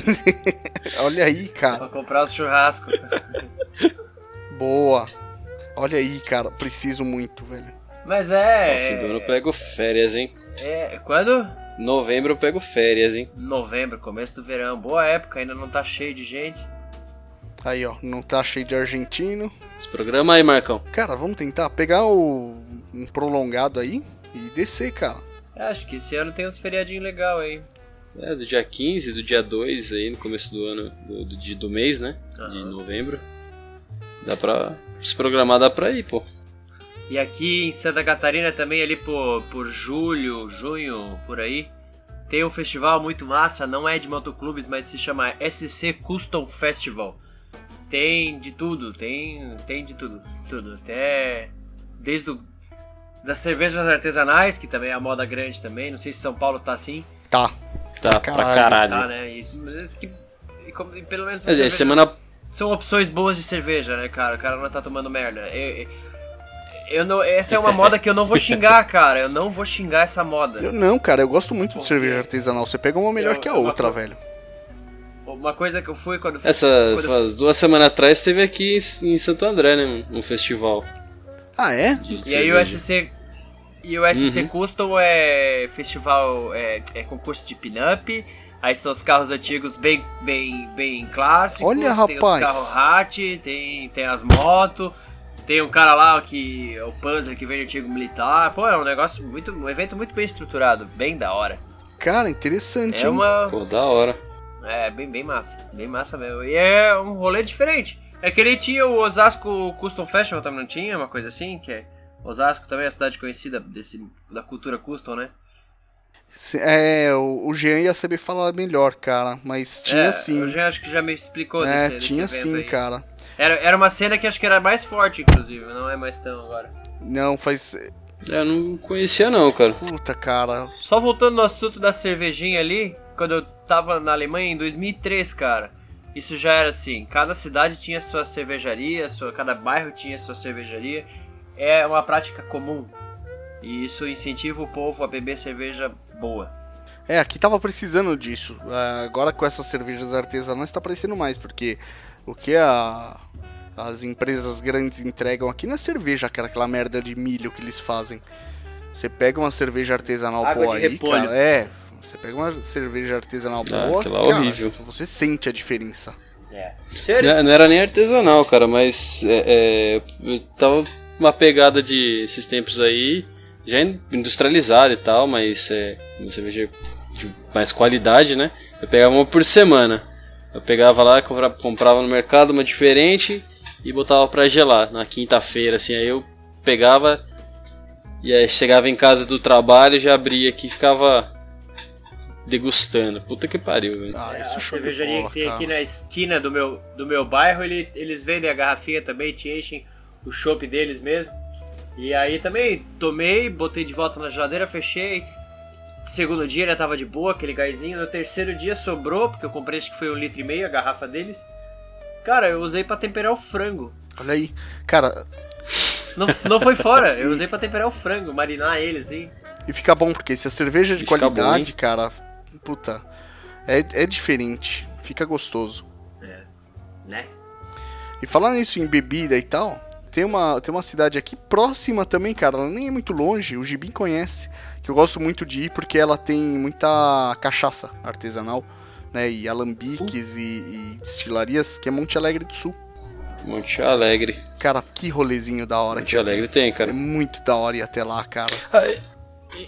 [laughs] olha aí, Pra cara. comprar os churrascos. Boa. Olha aí, cara. Preciso muito, velho. Mas No é. fim do ano eu pego férias, hein? é. Quando? Novembro eu pego férias, hein? Novembro, começo do verão. Boa época, ainda não tá cheio de gente. Aí, ó. Não tá cheio de argentino. Esse programa aí, Marcão. Cara, vamos tentar pegar o, um prolongado aí e descer, cara. É, Acho que esse ano tem uns feriadinhos legal aí. É, do dia 15, do dia 2 aí, no começo do ano, do, do, do mês, né? De Aham. novembro. Dá pra se programar, dá pra ir, pô. E aqui em Santa Catarina também, ali por, por julho, junho, por aí, tem um festival muito massa, não é de motoclubes, mas se chama SC Custom Festival. Tem de tudo, tem, tem de tudo, tudo. Até desde o, das cervejas artesanais, que também é a moda grande também, não sei se São Paulo tá assim, Tá. Tá, Caralho. pra caralho. tá, né? E, mas é e e pelo menos Quer dizer, cerveja- semana. São opções boas de cerveja, né, cara? O cara não tá tomando merda. Eu, eu- não, essa é uma moda que eu não vou [laughs] xingar, cara. Eu não vou xingar essa moda. Eu não, cara. Eu gosto muito de Por cerveja artesanal. Você pega uma melhor Eu- que a outra, eu- velho. Uma coisa que eu fui quando Essa, quando duas semanas atrás teve aqui em em Santo André, né? Um festival. Ah, é? de E aí o. SC. E o SC Uhum. Custom é festival, é, é concurso de pin-up. Aí são os carros antigos bem, bem, bem clássicos. Olha, Tem os rapaz. carros hatch, tem, tem as motos. Tem um cara lá que é o Panzer que vende antigo militar. Pô, é um negócio muito. Um evento muito bem estruturado, bem da hora. Cara, interessante, É hein? uma. Pô, da hora. É, bem, bem massa. Bem massa mesmo. E é um rolê diferente. É que ele tinha o Osasco Custom Festival também, não tinha? Uma coisa assim? Que é. Osasco também é a cidade conhecida desse, da cultura custom, né? É, o, o Jean ia saber falar melhor, cara. Mas tinha é, sim. Eu já acho que já me explicou É, desse, desse tinha sim, aí. cara. Era, era uma cena que acho que era mais forte, inclusive. Não é mais tão agora. Não, faz. Eu não conhecia não, cara. Puta, cara. Só voltando no assunto da cervejinha ali, quando eu tava na Alemanha em 2003, cara. Isso já era assim, cada cidade tinha sua cervejaria, sua, cada bairro tinha sua cervejaria. É uma prática comum. E isso incentiva o povo a beber cerveja boa. É, aqui tava precisando disso. Ah, agora com essas cervejas artesanais tá parecendo mais, porque o que a- as empresas grandes entregam aqui não é cerveja, cara, aquela merda de milho que eles fazem. Você pega uma cerveja artesanal Água boa de aí, repolho. cara, é. Você pega uma cerveja artesanal Ah, boa, aquela é cara, horrível. você sente a diferença. É. Não, não era nem artesanal, cara, mas é, é, tava uma pegada de esses tempos aí, já industrializada e tal, mas é uma cerveja de mais qualidade, né? Eu pegava uma por semana. Eu pegava lá, comprava, comprava no mercado uma diferente e botava pra gelar na quinta-feira, assim. Aí eu pegava e aí chegava em casa do trabalho, já abria aqui e ficava degustando. Puta que pariu, velho. Ah, É, isso é a cervejaria bola, que tem aqui na esquina do meu, do meu bairro, ele- eles vendem a garrafinha também, te enchem o chopp deles mesmo. E aí também tomei, botei de volta na geladeira, fechei. segundo dia ele tava de boa, aquele gásinho. No terceiro dia sobrou, porque eu comprei acho que foi um litro e meio a garrafa deles. Cara, eu usei pra temperar o frango. Olha aí. Cara, Não, não foi fora, eu [laughs] usei pra temperar o frango, marinar ele, assim. e fica bom, porque se a cerveja é de Fica bom, qualidade, hein? cara, puta, é, é diferente. Fica gostoso. Né? E falando nisso em bebida e tal, tem uma, tem uma cidade aqui próxima também, cara, ela nem é muito longe, o Gibim conhece, que eu gosto muito de ir porque ela tem muita cachaça artesanal, né, e alambiques e, e destilarias, que é Monte Alegre do Sul. Monte Alegre. Cara, que rolezinho da hora. Monte Alegre tem, É cara. muito da hora ir até lá, cara. Ah, é-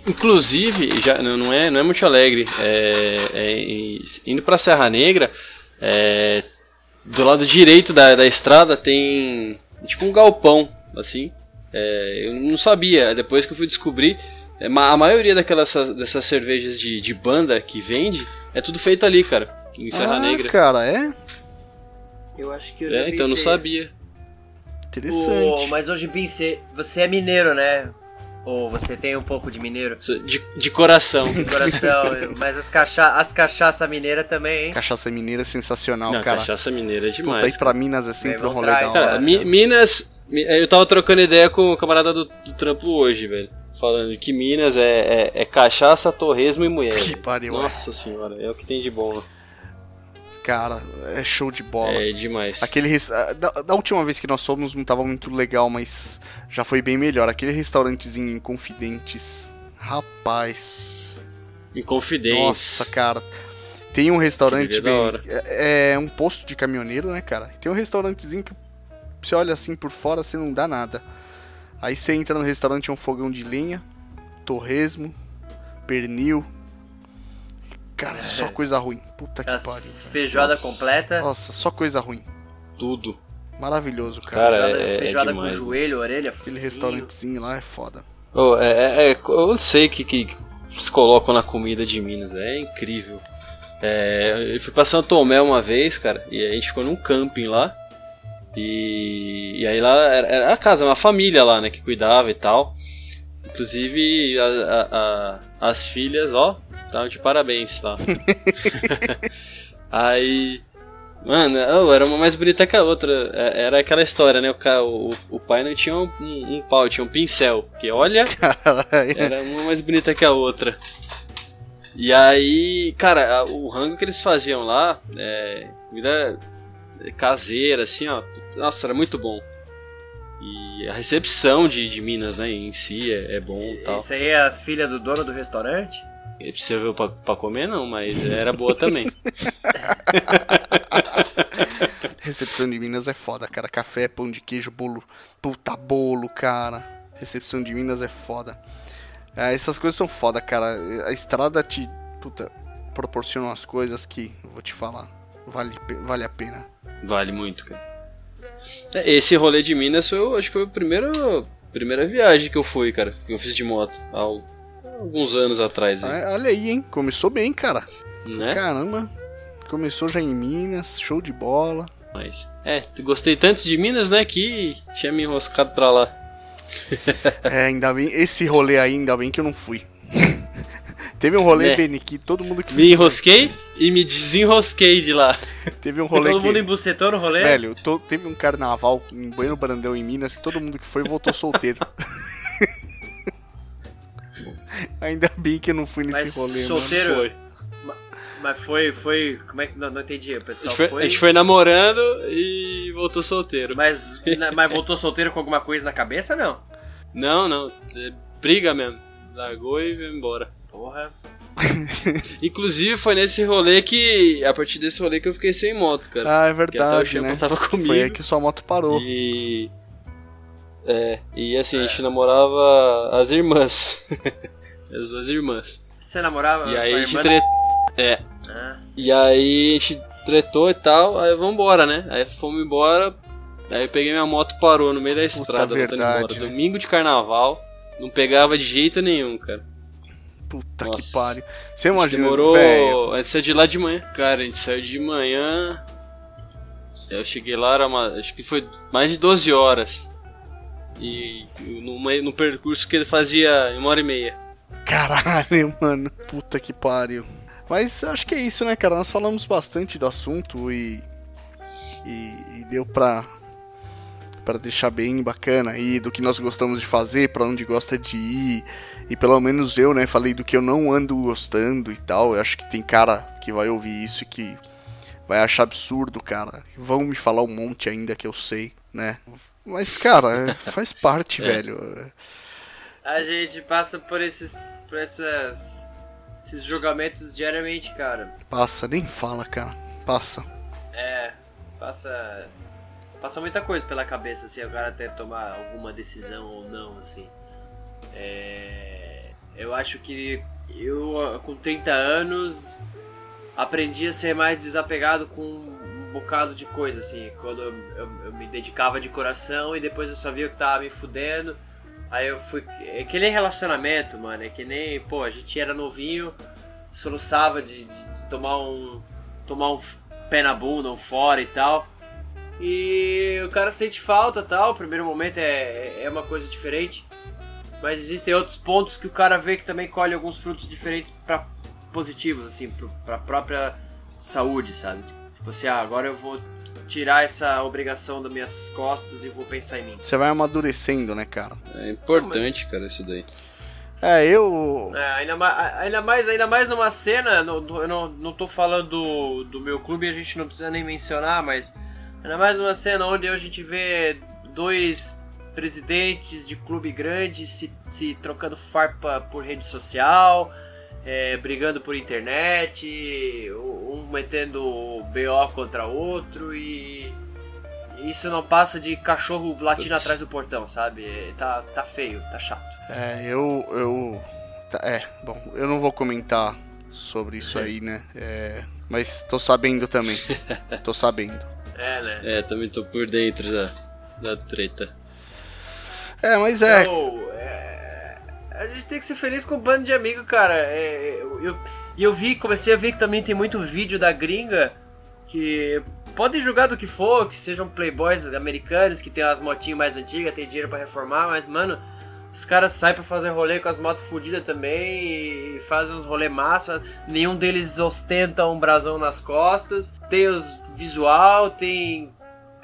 inclusive, já, não, é, não é Monte Alegre. É, é indo pra Serra Negra, é, do lado direito da, da estrada tem tipo um galpão, assim. É, eu não sabia, depois que eu fui descobrir, é, a maioria daquelas dessas cervejas de, de banda que vende é tudo feito ali, cara, em Serra ah, Negra. cara, é Eu acho que eu já É, então eu não sabia. interessante. Mas hoje, Bin, você, você é mineiro, né? Ou você tem um pouco de mineiro? De, de coração. De coração, [laughs] mas as, cacha as cachaça mineira também, hein? Cachaça mineira é sensacional, Não, cara. cachaça mineira é Puta, demais. ir pra Minas é sempre um rolê da hora. Minas. Mi- Eu tava trocando ideia com o camarada do, do trampo hoje, velho. Falando que Minas é, é, é cachaça, torresmo e mulher. Que pariu, Nossa senhora, é o que tem de bom. Cara, é show de bola. É demais. Aquele ah, da, da última vez que nós fomos não tava muito legal, mas já foi bem melhor. Aquele restaurantezinho em Confidentes. Rapaz. Em Confidência. Nossa, cara. Tem um restaurante bem. é. É, é um posto de caminhoneiro, né, cara? Tem um restaurantezinho que você olha assim por fora, você não dá nada. Aí você entra no restaurante, é um fogão de lenha, torresmo, pernil. Cara, só coisa ruim. Puta que pariu. feijoada Nossa. completa. Nossa, só coisa ruim. Tudo. Maravilhoso, cara. Cara, feijoada é- é feijoada demais, com né? joelho, orelha, Aquele focinho. restaurantezinho lá é foda. Ô, é, é- é- eu sei que, que eles colocam na comida de Minas, é incrível. É, eu fui pra São Tomé uma vez, cara, e a gente ficou num camping lá. E, e aí lá era, era a casa, uma família lá, né, que cuidava e tal. Inclusive a- a- a- as filhas, ó, estavam de parabéns lá. [laughs] [laughs] aí. Mano, oh, era uma mais bonita que a outra. É- Era aquela história, né? O, o, o pai não tinha um, um- um pau, tinha um pincel. Que olha, era uma mais bonita que a outra. E aí, cara, o rango que eles faziam lá, é, comida caseira, assim, ó. Nossa, era muito bom. E a recepção de, de Minas, né, em si é, é bom e tal. Isso aí é as filhas do dono do restaurante? Ele serviu pra, pra comer, não, mas era boa também. [laughs] Recepção de Minas é foda, cara. Café, pão de queijo, bolo. Puta bolo, cara. Recepção de Minas é foda. É, essas coisas são foda, cara. A estrada te. Puta, proporciona umas coisas que, vou te falar, vale, vale a pena. Vale muito, cara. É, Esse rolê de Minas foi, eu acho que foi a primeira, primeira viagem que eu fui, cara. Que eu fiz de moto. Há al- alguns anos atrás, aí, Ah, Olha aí, hein? Começou bem, cara. né? Caramba. Começou já em Minas, show de bola. Mas, é, gostei tanto de Minas, né, que tinha me enroscado pra lá. [laughs] É, ainda bem. Esse rolê aí, ainda bem que eu não fui. Teve um rolê, Né? Beni, que todo mundo que Me enrosquei e me desenrosquei de lá. [laughs] Teve um rolê Todo que. mundo embucetou no rolê? Velho, to- teve um carnaval em Bueno Brandão, em Minas, que todo mundo que foi voltou solteiro. [laughs] Ainda bem que eu não fui nesse Mas rolê, solteiro- Foi. Mas foi, foi. Como é que. Não, não entendi. O A pessoal gente foi, foi. a gente foi namorando e voltou solteiro. Mas, [laughs] na- mas voltou solteiro com alguma coisa na cabeça, não? Não, não, é briga mesmo. Largou e veio embora. Porra. [laughs] Inclusive foi nesse rolê que. A partir desse rolê que eu fiquei sem moto, cara. Ah, é Porque até o verdade, né? tava comigo. Foi aí que sua moto parou. E. É, e assim, a gente namorava as irmãs. [laughs] as duas irmãs. Você namorava E aí a a gente irmã? tretou. É. Ah, E aí a gente tretou e tal, aí vambora, né? Aí fomos embora. Aí eu peguei minha moto parou no meio da estrada, voltando verdade, embora. né? Domingo de carnaval. Não pegava de jeito nenhum, cara. Puta Nossa. que pariu. Você imagina, demorou. velho. A gente saiu de lá de manhã. Cara, a gente saiu de manhã. Eu cheguei lá, era uma, acho que foi mais de 12 horas. E no, percurso que ele fazia em uma hora e meia. Caralho, [laughs] mano. Puta que pariu. Mas acho que é isso, né, cara? Nós falamos bastante do assunto e. E, e deu pra. Pra deixar bem bacana aí do que nós gostamos de fazer, pra onde gosta de ir. E pelo menos eu, né, falei do que eu não ando gostando e tal. Eu acho que tem cara que vai ouvir isso e que vai achar absurdo, cara. Vão me falar um monte ainda que eu sei, né? Mas, cara, faz parte, [laughs] É. velho. A gente passa por esses. por essas. esses julgamentos diariamente, cara. Passa, nem fala, cara. Passa. É. Passa. Passa muita coisa pela cabeça, assim, o cara até tomar alguma decisão ou não, assim. É. Eu acho que eu, com 30 anos, aprendi a ser mais desapegado com um bocado de coisa, assim. Quando eu, eu, eu me dedicava de coração e depois eu sabia que tava me fudendo. Aí eu fui. É que nem relacionamento, mano. É que nem. Pô, a gente era novinho, soluçava de, de- de tomar um. tomar um pé na bunda, um fora e tal. E o cara sente falta tal. O primeiro momento é, é uma coisa diferente. Mas existem outros pontos que o cara vê que também colhe alguns frutos diferentes para positivos, assim, pra própria saúde, sabe? Tipo assim, ah, agora eu vou tirar essa obrigação das minhas costas e vou pensar em mim. Você vai amadurecendo, né, cara? É importante, cara, isso daí. É, eu. É, ainda, ma- ainda mais, ainda mais numa cena, no- no- eu não, não tô falando do, do meu clube, a gente não precisa nem mencionar, mas ainda mais numa cena onde a gente vê dois presidentes de clube grande se, se trocando farpa por rede social, é, brigando por internet, um metendo BO contra outro e isso não passa de cachorro latindo Putz. atrás do portão, sabe? É, Tá, tá feio, tá chato. É, eu. eu tá, é, bom, eu não vou comentar sobre isso aí, né? É, mas tô sabendo também. tô sabendo. [laughs] É, né? É, também tô por dentro da, da treta. É, mas é. Então, é, A gente tem que ser feliz com um bando de amigos, cara. É, eu, eu, eu vi, comecei a ver que também tem muito vídeo da gringa que podem julgar do que for, que sejam playboys americanos, que tem as motinhas mais antigas, tem dinheiro pra reformar, mas, mano, os caras saem pra fazer rolê com as motos fodidas também e fazem uns rolê massa. Nenhum deles ostenta um brasão nas costas. Tem os visual, tem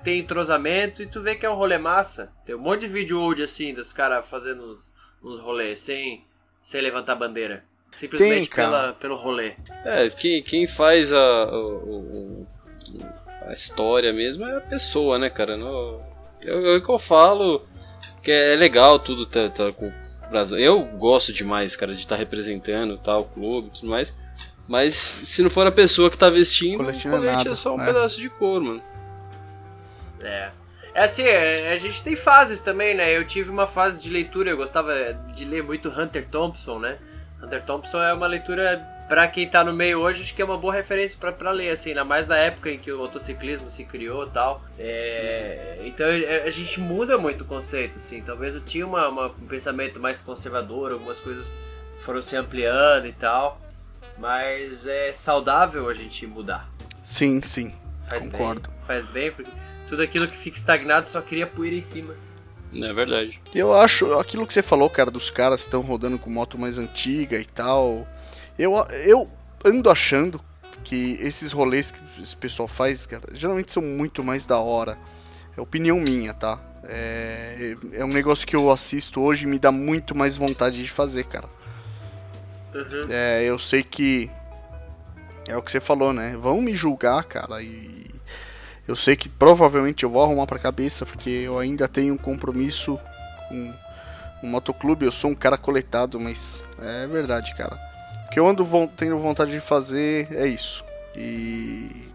tem entrosamento e tu vê que é um rolê massa. Tem um monte de vídeo old assim, dos caras fazendo uns, uns rolês sem, sem levantar bandeira. Simplesmente Tem, pela, pelo rolê. É, quem, quem faz a, o- o- a história mesmo é a pessoa, né, cara? No, eu, eu, que eu falo que é legal tudo tá, tá com o Brasil. Eu gosto demais, cara, de estar representando tal, o clube e tudo mais. Mas se não for a pessoa que tá vestindo, Colete é é só um né? pedaço de couro, mano. É. É assim, é, a gente tem fases também, né? Eu tive uma fase de leitura, eu gostava de ler muito Hunter Thompson, né? Hunter Thompson é uma leitura, pra quem tá no meio hoje, acho que é uma boa referência pra, pra ler, assim, ainda mais da época em que o motociclismo se criou e tal. É, Então é, a gente muda muito o conceito, assim. Talvez eu tinha uma, uma- um pensamento mais conservador, algumas coisas foram se ampliando e tal. Mas é saudável a gente mudar. Sim, sim. Faz Concordo. bem. Faz bem, porque tudo aquilo que fica estagnado só cria poeira em cima. É verdade. Eu acho, aquilo que você falou, cara, dos caras que estão rodando com moto mais antiga e tal. Eu, eu ando achando que esses rolês que esse pessoal faz, cara, geralmente são muito mais da hora. É opinião minha, tá? É, é um negócio que eu assisto hoje e me dá muito mais vontade de fazer, cara. Uhum. É, eu sei que é o que você falou, né? Vão me julgar, cara, e eu sei que provavelmente eu vou arrumar pra cabeça, porque eu ainda tenho um compromisso com o motoclube, eu sou um cara coletado, mas é verdade, cara. O que eu ando von- tendo vontade de fazer é isso. E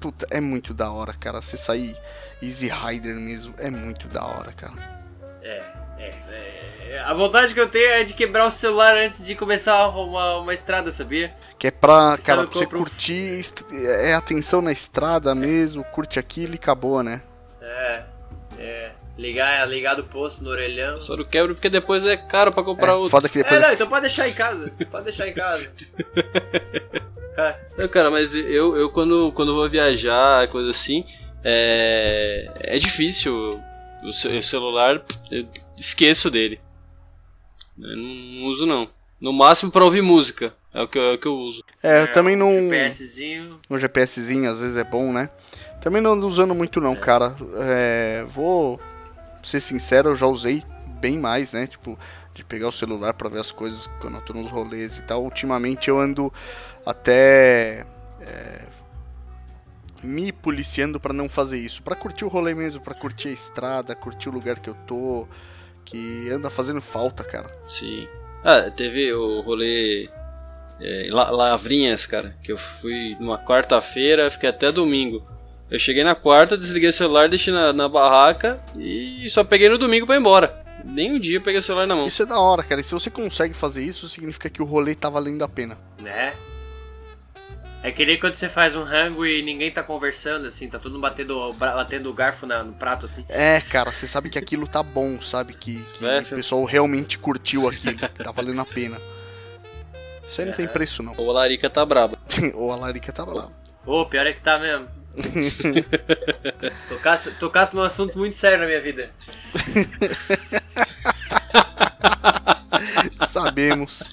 puta, é muito da hora, cara. Você sair Easy Rider mesmo é muito da hora, cara. É, é, é. A vontade que eu tenho é de quebrar o celular antes de começar uma, uma estrada, sabia? Que é pra, Sabe cara, pra você é curtir, est- é atenção na estrada mesmo, curte aquilo e acabou, né? É, é. Ligar, ligar do posto no orelhão. Só não quebro porque depois é caro pra comprar É, outro. foda que É, depois não, então pode deixar em casa. Pode deixar em casa. [laughs] Cara, Não, cara, mas eu, eu quando, quando vou viajar, coisa assim, é, é difícil. O celular, eu esqueço dele. Eu não uso não. No máximo pra ouvir música. É o que, eu- é o que eu uso. É, eu também não. GPSzinho. Um GPSzinho às vezes é bom, né? Também não ando usando muito não, cara. É, vou ser sincero, eu já usei bem mais, né? Tipo, de pegar o celular pra ver as coisas quando eu tô nos rolês e tal. Ultimamente eu ando até é, me policiando pra não fazer isso, Pra curtir o rolê mesmo, pra curtir a estrada, curtir o lugar que eu tô, que anda fazendo falta, cara. Sim. Ah, teve o rolê é, Lavrinhas, cara, que eu fui numa quarta-feira, fiquei até domingo. Eu cheguei na quarta, desliguei o celular, deixei na, na barraca e só peguei no domingo pra ir embora. Nem um dia eu peguei o celular na mão. Isso é da hora, cara. E se você consegue fazer isso, significa que o rolê tá valendo a pena. Né? É que nem quando você faz um rango e ninguém tá conversando, assim, tá todo mundo batendo, batendo o garfo na- no prato, assim. É, cara, você sabe que aquilo tá bom, sabe? Que, que É, o pessoal realmente curtiu aquilo, [laughs] tá valendo a pena. Isso aí não É. tem preço, não. Ou a Larica tá braba. [laughs] Ou a Larica tá brava. Ô, pior é que tá mesmo. [laughs] tocasse, tocasse num assunto muito sério na minha vida. Sabemos.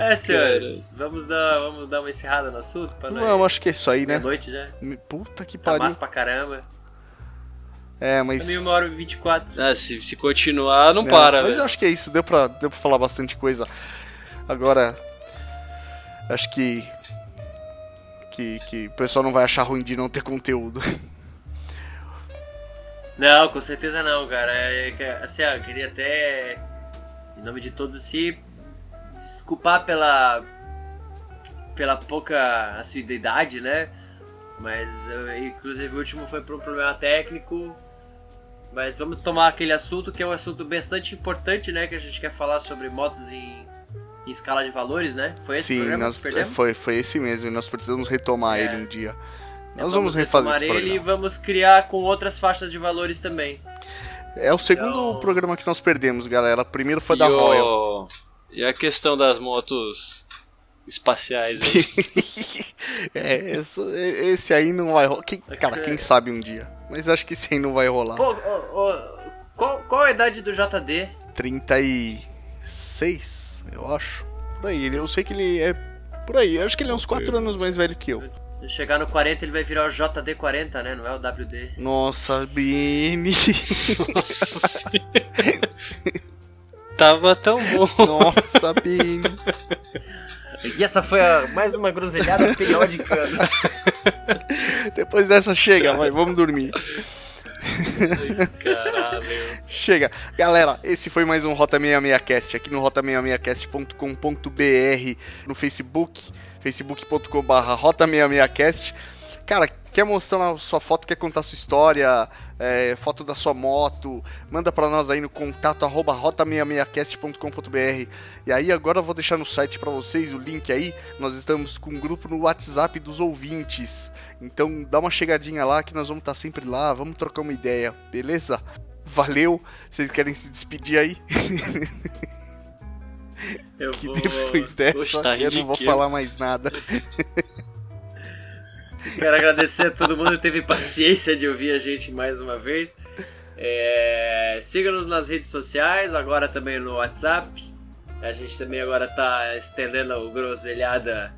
É, senhores, vamos dar, vamos dar uma encerrada no assunto pra nós. Não, acho que é isso aí, né? noite já. Puta que Tá pariu. massa pra caramba. É, mas. Também uma hora e 24. Ah, se, se continuar, não É, para, Mas velho. eu acho que é isso, deu pra, deu pra falar bastante coisa. Agora, acho que, que. que o pessoal não vai achar ruim de não ter conteúdo. Não, com certeza não, cara. É, assim, ó, eu queria até, em nome de todos, se desculpar pela pela pouca assiduidade, né? Mas, eu- inclusive, o último foi por um problema técnico. Mas vamos tomar aquele assunto que é um assunto bastante importante, né? Que a gente quer falar sobre motos em, em escala de valores, né? Foi esse Sim, programa nós, que perdemos? foi, foi esse mesmo, e nós precisamos retomar É. ele um dia. É, Nós vamos refazer esse retomar ele e programa. vamos criar com outras faixas de valores também. É o segundo Então- programa que nós perdemos, galera. O primeiro foi e, da o- Royal. E a questão das motos espaciais aí. [laughs] é, esse, esse aí não vai rolar. Quem- cara, quem sabe um dia. Mas acho que esse aí não vai rolar. Pô, ô, ô, qual, qual a idade do JD? 36, eu acho. Por aí. Eu sei que ele é. Por aí. Eu acho que ele é uns 4 anos mais velho que eu. Se chegar no 40, ele vai virar o JD40, né? Não é o WD. Nossa, Bini. Nossa. [laughs] [laughs] Tava tão bom. [laughs] Nossa, Bini. E essa foi a- mais uma groselhada periódica. [laughs] Depois dessa, chega, vai, vamos dormir. Caralho. Chega. Galera, esse foi mais um Rota 66cast aqui no rota66cast.com.br no Facebook, facebook.com.br rota66cast. Cara, quer mostrar a sua foto, quer contar sua história, é, foto da sua moto, manda pra nós aí no contato arroba rota66cast.com.br. E aí agora eu vou deixar no site pra vocês o link aí. Nós estamos com um grupo no WhatsApp dos ouvintes. Então dá uma chegadinha lá que nós vamos estar sempre lá, vamos trocar uma ideia, beleza? Valeu. Vocês querem se despedir aí? Eu [laughs] Que vou. depois dessa tá eu não vou falar mais nada. Quero agradecer a todo mundo que teve paciência de ouvir a gente mais uma vez. É, Siga-nos nas redes sociais, agora também no WhatsApp. A gente também agora tá estendendo o Groselhada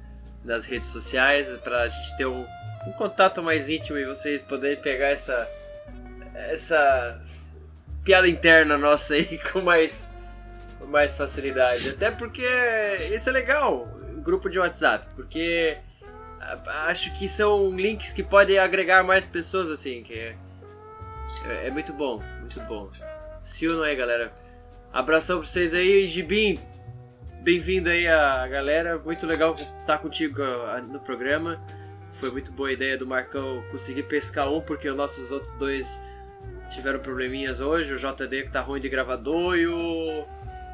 nas redes sociais pra gente ter um, um contato mais íntimo e vocês poderem pegar essa essa piada interna nossa aí [laughs] com mais com mais facilidade. Até porque isso é legal, grupo de WhatsApp, porque a- acho que são links que podem agregar mais pessoas assim, que é, é, é muito bom, muito bom. Se unam aí, galera. Abração pra vocês aí, Gibim. Bem-vindo aí a galera, muito legal estar contigo ah, no programa. Foi muito boa a ideia do Marcão conseguir pescar um, porque os nossos outros dois tiveram probleminhas hoje. O JD que tá ruim de gravador e o.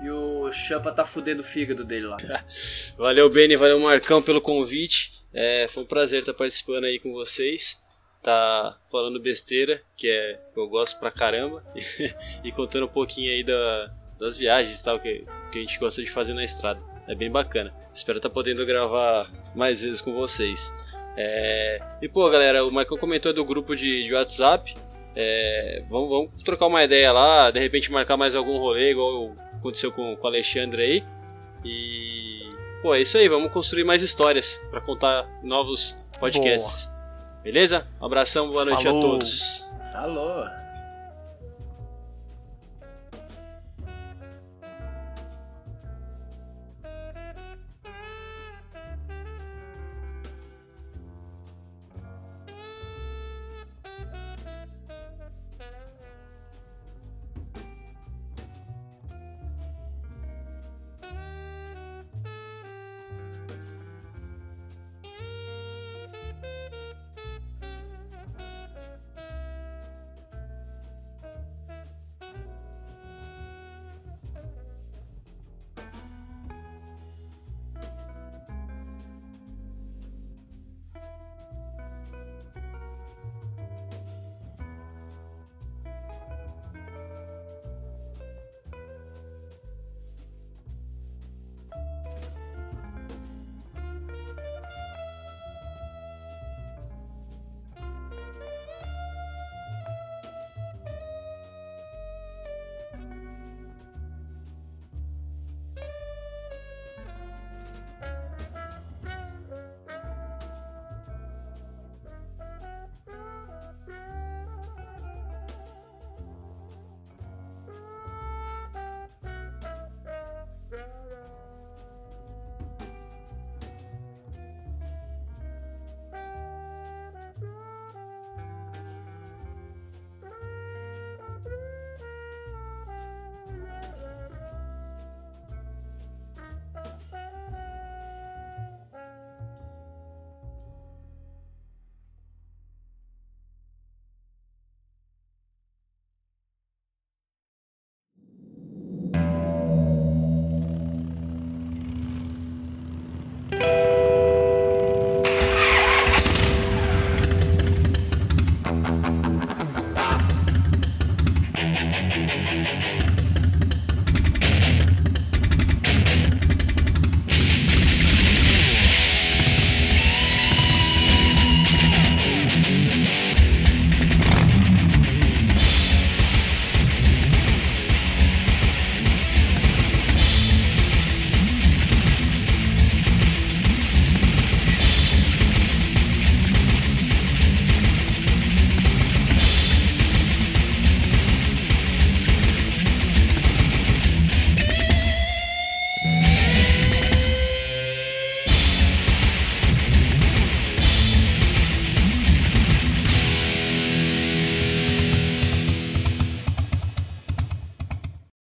E o Champa tá fudendo o fígado dele lá. [laughs] Valeu, Beni, valeu, Marcão, pelo convite. É, foi um prazer estar participando aí com vocês. Tá falando besteira, que é que eu gosto pra caramba. [laughs] e contando um pouquinho aí da, das viagens tal, que, que a gente gosta de fazer na estrada. É bem bacana. Espero estar podendo gravar mais vezes com vocês. É, e pô, galera, o Marcão comentou do grupo de, de WhatsApp. É, vamos, vamos trocar uma ideia lá, de repente marcar mais algum rolê, igual eu aconteceu com, com o Alexandre aí. E. Pô, é isso aí, vamos construir mais histórias para contar novos podcasts. Beleza? Um abração, boa noite Falou. a todos. Alô.